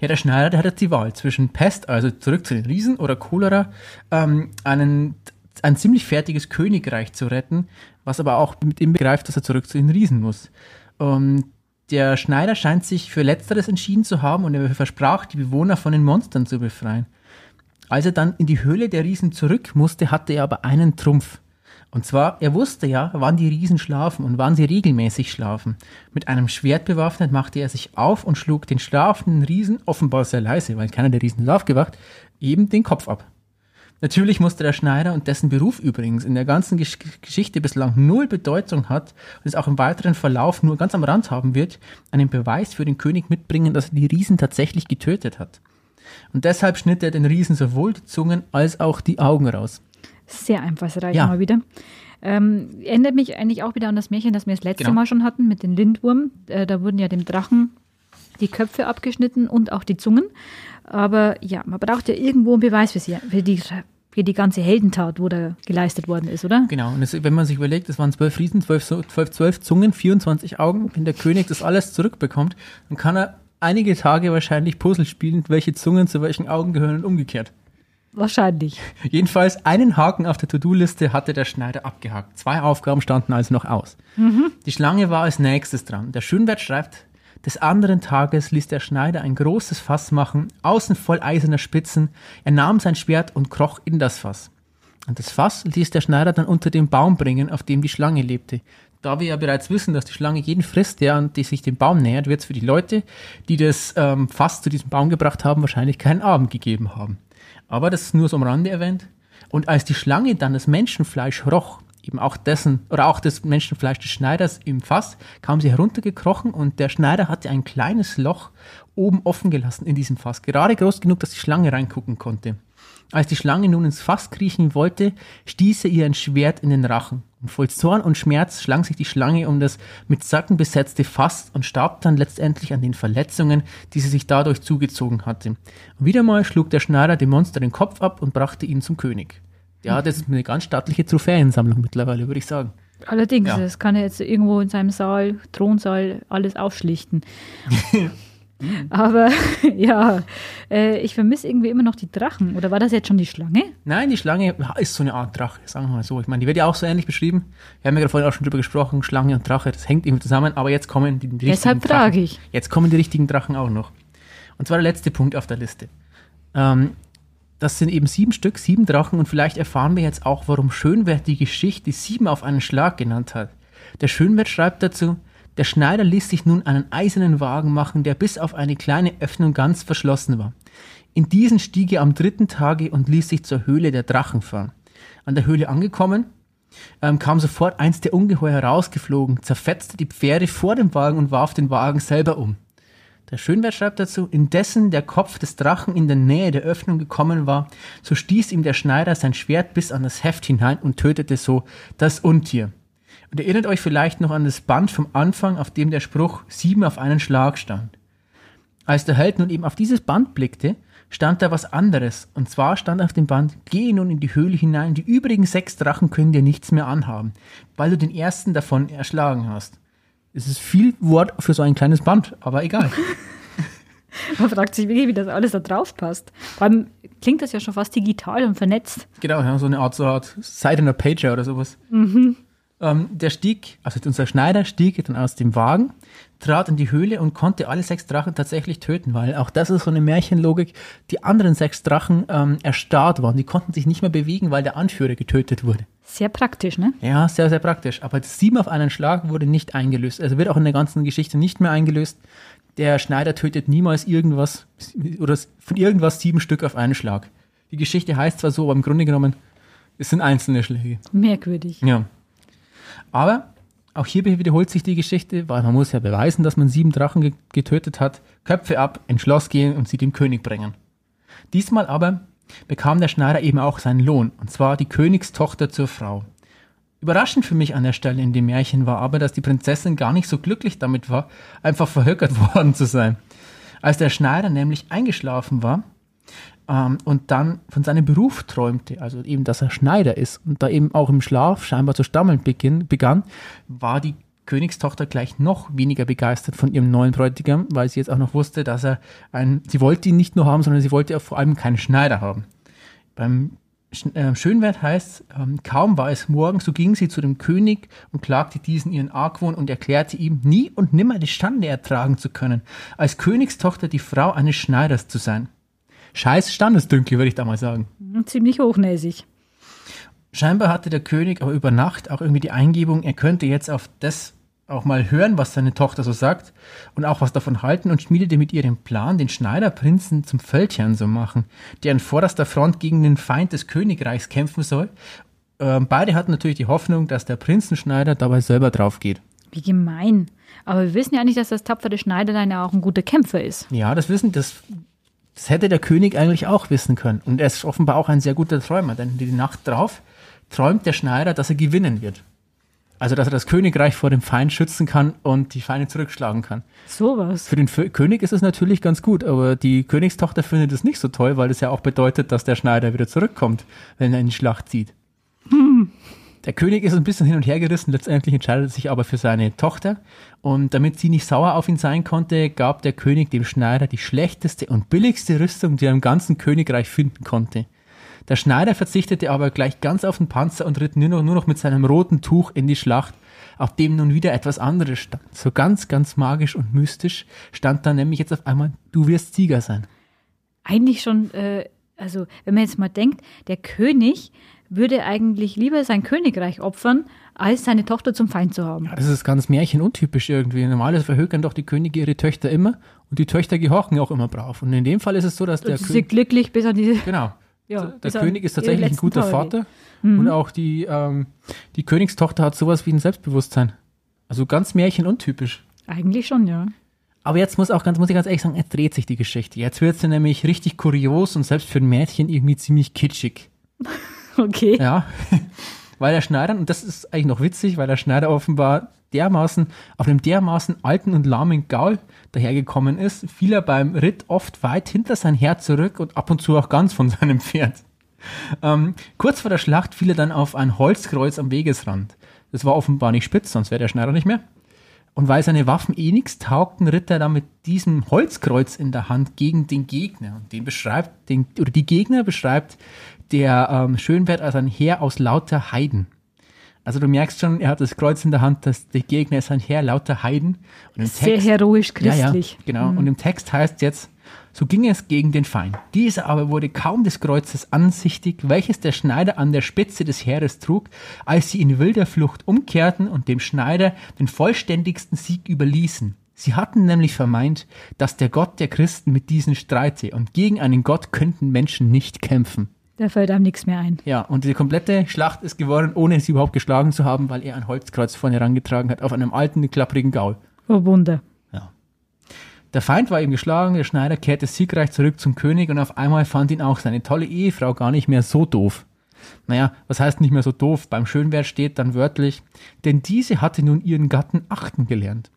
Ja, der Schneider, der hat jetzt die Wahl zwischen Pest, also zurück zu den Riesen, oder Cholera, ähm, einen, ein ziemlich fertiges Königreich zu retten, was aber auch mit ihm begreift, dass er zurück zu den Riesen muss. Und der Schneider scheint sich für Letzteres entschieden zu haben und er versprach, die Bewohner von den Monstern zu befreien. Als er dann in die Höhle der Riesen zurück musste, hatte er aber einen Trumpf. Und zwar, er wusste ja, wann die Riesen schlafen und wann sie regelmäßig schlafen. Mit einem Schwert bewaffnet machte er sich auf und schlug den schlafenden Riesen, offenbar sehr leise, weil keiner der Riesen ist aufgewacht, eben den Kopf ab. Natürlich musste der Schneider und dessen Beruf übrigens in der ganzen Gesch Geschichte bislang null Bedeutung hat und es auch im weiteren Verlauf nur ganz am Rand haben wird, einen Beweis für den König mitbringen, dass er die Riesen tatsächlich getötet hat. Und deshalb schnitt er den Riesen sowohl die Zungen als auch die Augen raus. Sehr einfallsreich ja. mal wieder. Ähm, erinnert mich eigentlich auch wieder an das Märchen, das wir das letzte genau. Mal schon hatten mit dem Lindwurm. Äh, da wurden ja dem Drachen die Köpfe abgeschnitten und auch die Zungen. Aber ja, man braucht ja irgendwo einen Beweis für, sie, für, die, für die ganze Heldentat, wo da geleistet worden ist, oder? Genau, und das, wenn man sich überlegt, es waren zwölf Riesen, zwölf, zwölf, zwölf Zungen, 24 Augen, wenn der König das alles zurückbekommt, dann kann er einige Tage wahrscheinlich Puzzle spielen, welche Zungen zu welchen Augen gehören und umgekehrt. Wahrscheinlich. Jedenfalls einen Haken auf der To-Do-Liste hatte der Schneider abgehakt. Zwei Aufgaben standen also noch aus. Mhm. Die Schlange war als nächstes dran. Der Schönwert schreibt, des anderen Tages ließ der Schneider ein großes Fass machen, außen voll eiserner Spitzen. Er nahm sein Schwert und kroch in das Fass. Und das Fass ließ der Schneider dann unter den Baum bringen, auf dem die Schlange lebte. Da wir ja bereits wissen, dass die Schlange jeden frisst, der und die sich dem Baum nähert, wird es für die Leute, die das ähm, Fass zu diesem Baum gebracht haben, wahrscheinlich keinen Abend gegeben haben. Aber das ist nur so am Rande erwähnt. Und als die Schlange dann das Menschenfleisch roch, eben auch dessen oder auch das Menschenfleisch des Schneiders im Fass, kam sie heruntergekrochen und der Schneider hatte ein kleines Loch oben offen gelassen in diesem Fass, gerade groß genug, dass die Schlange reingucken konnte. Als die Schlange nun ins Fass kriechen wollte, stieß er ihr ein Schwert in den Rachen. Und voll Zorn und Schmerz schlang sich die Schlange um das mit Sacken besetzte Fass und starb dann letztendlich an den Verletzungen, die sie sich dadurch zugezogen hatte. Und wieder mal schlug der Schneider dem Monster den Kopf ab und brachte ihn zum König. Ja, das ist eine ganz stattliche Trophäensammlung mittlerweile, würde ich sagen. Allerdings, ja. das kann er jetzt irgendwo in seinem Saal, Thronsaal, alles aufschlichten. Aber ja, äh, ich vermisse irgendwie immer noch die Drachen. Oder war das jetzt schon die Schlange? Nein, die Schlange ist so eine Art Drache, sagen wir mal so. Ich meine, die wird ja auch so ähnlich beschrieben. Wir haben ja gerade vorhin auch schon drüber gesprochen, Schlange und Drache, das hängt irgendwie zusammen, aber jetzt kommen die, die richtigen Deshalb frage ich. Jetzt kommen die richtigen Drachen auch noch. Und zwar der letzte Punkt auf der Liste. Ähm, das sind eben sieben Stück, sieben Drachen und vielleicht erfahren wir jetzt auch, warum Schönwert die Geschichte sieben auf einen Schlag genannt hat. Der Schönwert schreibt dazu, der Schneider ließ sich nun einen eisernen Wagen machen, der bis auf eine kleine Öffnung ganz verschlossen war. In diesen stieg er am dritten Tage und ließ sich zur Höhle der Drachen fahren. An der Höhle angekommen, ähm, kam sofort eins der Ungeheuer rausgeflogen, zerfetzte die Pferde vor dem Wagen und warf den Wagen selber um. Der Schönwert schreibt dazu, indessen der Kopf des Drachen in der Nähe der Öffnung gekommen war, so stieß ihm der Schneider sein Schwert bis an das Heft hinein und tötete so das Untier. Und erinnert euch vielleicht noch an das Band vom Anfang, auf dem der Spruch sieben auf einen Schlag stand. Als der Held nun eben auf dieses Band blickte, stand da was anderes. Und zwar stand auf dem Band, gehe nun in die Höhle hinein, die übrigen sechs Drachen können dir nichts mehr anhaben, weil du den ersten davon erschlagen hast. Es ist viel Wort für so ein kleines Band, aber egal. Man fragt sich wirklich, wie das alles da drauf passt. Vor allem klingt das ja schon fast digital und vernetzt. Genau, ja, so eine Art, so eine Art a Pager oder sowas. Mhm. Ähm, der stieg, also unser Schneider stieg dann aus dem Wagen, trat in die Höhle und konnte alle sechs Drachen tatsächlich töten, weil auch das ist so eine Märchenlogik. Die anderen sechs Drachen ähm, erstarrt waren, die konnten sich nicht mehr bewegen, weil der Anführer getötet wurde. Sehr praktisch, ne? Ja, sehr, sehr praktisch. Aber sieben auf einen Schlag wurde nicht eingelöst. Also wird auch in der ganzen Geschichte nicht mehr eingelöst. Der Schneider tötet niemals irgendwas oder von irgendwas sieben Stück auf einen Schlag. Die Geschichte heißt zwar so, aber im Grunde genommen, es sind einzelne Schläge. Merkwürdig. Ja. Aber auch hier wiederholt sich die Geschichte, weil man muss ja beweisen, dass man sieben Drachen getötet hat. Köpfe ab, ins Schloss gehen und sie dem König bringen. Diesmal aber bekam der Schneider eben auch seinen Lohn, und zwar die Königstochter zur Frau. Überraschend für mich an der Stelle in dem Märchen war aber, dass die Prinzessin gar nicht so glücklich damit war, einfach verhökert worden zu sein. Als der Schneider nämlich eingeschlafen war ähm, und dann von seinem Beruf träumte, also eben, dass er Schneider ist und da eben auch im Schlaf scheinbar zu stammeln begann, war die Königstochter gleich noch weniger begeistert von ihrem neuen Bräutigam, weil sie jetzt auch noch wusste, dass er ein, sie wollte ihn nicht nur haben, sondern sie wollte auch vor allem keinen Schneider haben. Beim äh, Schönwert heißt, ähm, kaum war es morgen, so ging sie zu dem König und klagte diesen ihren Argwohn und erklärte ihm, nie und nimmer die Schande ertragen zu können, als Königstochter die Frau eines Schneiders zu sein. Scheiß Standesdünkel, würde ich da mal sagen. Ziemlich hochnäsig. Scheinbar hatte der König aber über Nacht auch irgendwie die Eingebung, er könnte jetzt auf das auch mal hören, was seine Tochter so sagt und auch was davon halten und schmiedete mit ihr den Plan, den Schneiderprinzen zum Feldherrn zu machen, der an vorderster Front gegen den Feind des Königreichs kämpfen soll. Ähm, beide hatten natürlich die Hoffnung, dass der Prinzenschneider dabei selber drauf geht. Wie gemein. Aber wir wissen ja nicht, dass das tapfere Schneiderlein ja auch ein guter Kämpfer ist. Ja, das wissen, das das hätte der König eigentlich auch wissen können. Und er ist offenbar auch ein sehr guter Träumer, denn die Nacht drauf träumt der Schneider, dass er gewinnen wird. Also, dass er das Königreich vor dem Feind schützen kann und die Feinde zurückschlagen kann. Sowas. Für den F König ist es natürlich ganz gut, aber die Königstochter findet es nicht so toll, weil es ja auch bedeutet, dass der Schneider wieder zurückkommt, wenn er in die Schlacht zieht. Hm. Der König ist ein bisschen hin und her gerissen, letztendlich entscheidet er sich aber für seine Tochter. Und damit sie nicht sauer auf ihn sein konnte, gab der König dem Schneider die schlechteste und billigste Rüstung, die er im ganzen Königreich finden konnte. Der Schneider verzichtete aber gleich ganz auf den Panzer und ritt nur noch, nur noch mit seinem roten Tuch in die Schlacht, auf dem nun wieder etwas anderes stand. So ganz, ganz magisch und mystisch stand da nämlich jetzt auf einmal, du wirst Sieger sein. Eigentlich schon, äh, also wenn man jetzt mal denkt, der König würde eigentlich lieber sein Königreich opfern, als seine Tochter zum Feind zu haben. Ja, das ist ganz märchenuntypisch irgendwie. Normalerweise verhökern doch die Könige ihre Töchter immer und die Töchter gehorchen auch immer brav. Und in dem Fall ist es so, dass der König. glücklich bis an die. Genau. Ja, der König ist tatsächlich ein guter Tage. Vater mhm. und auch die, ähm, die Königstochter hat sowas wie ein Selbstbewusstsein. Also ganz märchenuntypisch. Eigentlich schon, ja. Aber jetzt muss auch ganz, muss ich ganz ehrlich sagen, jetzt dreht sich die Geschichte. Jetzt wird sie nämlich richtig kurios und selbst für ein Mädchen irgendwie ziemlich kitschig. Okay. Ja. weil der Schneider, und das ist eigentlich noch witzig, weil der Schneider offenbar dermaßen, auf einem dermaßen alten und lahmen Gaul dahergekommen ist, fiel er beim Ritt oft weit hinter sein Herr zurück und ab und zu auch ganz von seinem Pferd. Ähm, kurz vor der Schlacht fiel er dann auf ein Holzkreuz am Wegesrand. Das war offenbar nicht spitz, sonst wäre der Schneider nicht mehr. Und weil seine Waffen eh nichts taugten, ritt er dann mit diesem Holzkreuz in der Hand gegen den Gegner. Und den beschreibt, den, oder die Gegner beschreibt der ähm, Schönwert als ein Heer aus lauter Heiden. Also du merkst schon, er hat das Kreuz in der Hand, dass der Gegner ist ein Heer lauter Heiden. Text, Sehr heroisch christlich. Ja, ja, genau. Mhm. Und im Text heißt jetzt, so ging es gegen den Feind. Dieser aber wurde kaum des Kreuzes ansichtig, welches der Schneider an der Spitze des Heeres trug, als sie in wilder Flucht umkehrten und dem Schneider den vollständigsten Sieg überließen. Sie hatten nämlich vermeint, dass der Gott der Christen mit diesen streite und gegen einen Gott könnten Menschen nicht kämpfen. Da fällt einem nichts mehr ein. Ja, und die komplette Schlacht ist geworden, ohne sie überhaupt geschlagen zu haben, weil er ein Holzkreuz vorne herangetragen hat auf einem alten, klapprigen Gaul. Oh Wunder. Ja. Der Feind war ihm geschlagen, der Schneider kehrte siegreich zurück zum König und auf einmal fand ihn auch seine tolle Ehefrau gar nicht mehr so doof. Naja, was heißt nicht mehr so doof? Beim Schönwert steht dann wörtlich, denn diese hatte nun ihren Gatten achten gelernt.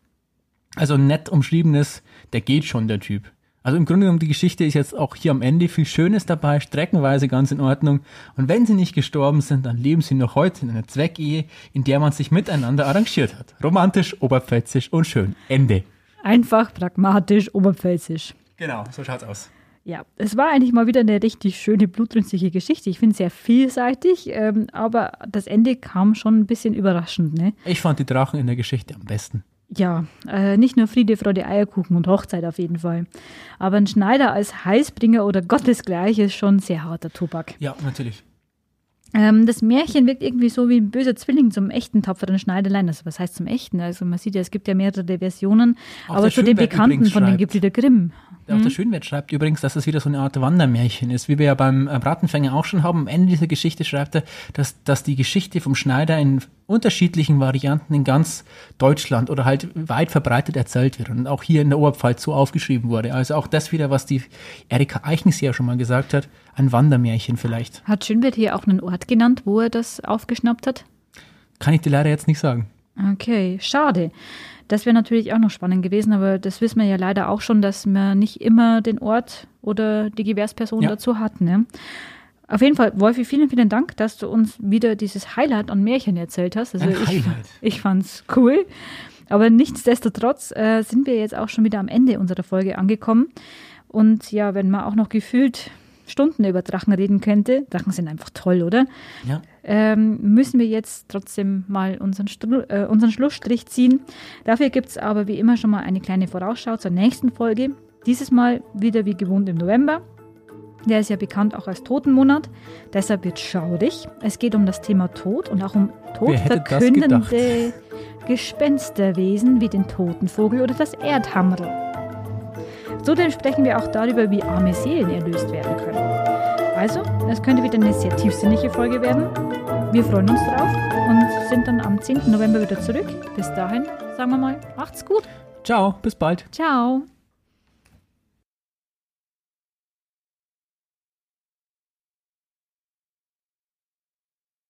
Also nett umschriebenes, der geht schon, der Typ. Also im Grunde genommen, die Geschichte ist jetzt auch hier am Ende viel Schönes dabei, streckenweise ganz in Ordnung. Und wenn sie nicht gestorben sind, dann leben sie noch heute in einer Zweckehe, in der man sich miteinander arrangiert hat. Romantisch, oberpfälzisch und schön. Ende. Einfach, pragmatisch, oberpfälzisch. Genau, so schaut's aus. Ja, es war eigentlich mal wieder eine richtig schöne, blutrünstige Geschichte. Ich finde sehr vielseitig, ähm, aber das Ende kam schon ein bisschen überraschend. Ne? Ich fand die Drachen in der Geschichte am besten. Ja, äh, nicht nur Friede, Freude, Eierkuchen und Hochzeit auf jeden Fall. Aber ein Schneider als Heißbringer oder Gottesgleich ist schon sehr harter Tobak. Ja, natürlich. Ähm, das Märchen wirkt irgendwie so wie ein böser Zwilling zum echten tapferen Schneiderlein. Also was heißt zum echten? Also man sieht ja, es gibt ja mehrere Versionen, Auch aber zu den Bekannten von den. Gebrüder Grimm. Auch der Schönwert schreibt übrigens, dass es wieder so eine Art Wandermärchen ist, wie wir ja beim äh, Bratenfänger auch schon haben. Am Ende dieser Geschichte schreibt er, dass, dass die Geschichte vom Schneider in unterschiedlichen Varianten in ganz Deutschland oder halt weit verbreitet erzählt wird und auch hier in der Oberpfalz so aufgeschrieben wurde. Also auch das wieder, was die Erika Eichensee ja schon mal gesagt hat, ein Wandermärchen vielleicht. Hat Schönwert hier auch einen Ort genannt, wo er das aufgeschnappt hat? Kann ich dir leider jetzt nicht sagen. Okay, schade. Das wäre natürlich auch noch spannend gewesen, aber das wissen wir ja leider auch schon, dass man nicht immer den Ort oder die Gewährsperson Ja. dazu hat. Ne? Auf jeden Fall, Wolfi, vielen, vielen Dank, dass du uns wieder dieses Highlight an Märchen erzählt hast. Also Ein ich, Highlight. ich fand's cool. Aber nichtsdestotrotz äh, sind wir jetzt auch schon wieder am Ende unserer Folge angekommen. Und ja, wenn man auch noch gefühlt Stunden über Drachen reden könnte, Drachen sind einfach toll, oder? Ja. ähm, müssen wir jetzt trotzdem mal unseren, Stru äh, unseren Schlussstrich ziehen. Dafür gibt es aber wie immer schon mal eine kleine Vorausschau zur nächsten Folge. Dieses Mal wieder wie gewohnt im November. Der ist ja bekannt auch als Totenmonat. Deshalb wird schaurig. Es geht um das Thema Tod und auch um todverkündende Gespensterwesen wie den Totenvogel oder das Erdhammerl. Zudem sprechen wir auch darüber, wie arme Seelen erlöst werden können. Also, es könnte wieder eine sehr tiefsinnige Folge werden. Wir freuen uns drauf und sind dann am 10. November wieder zurück. Bis dahin, sagen wir mal, macht's gut. Ciao, bis bald. Ciao.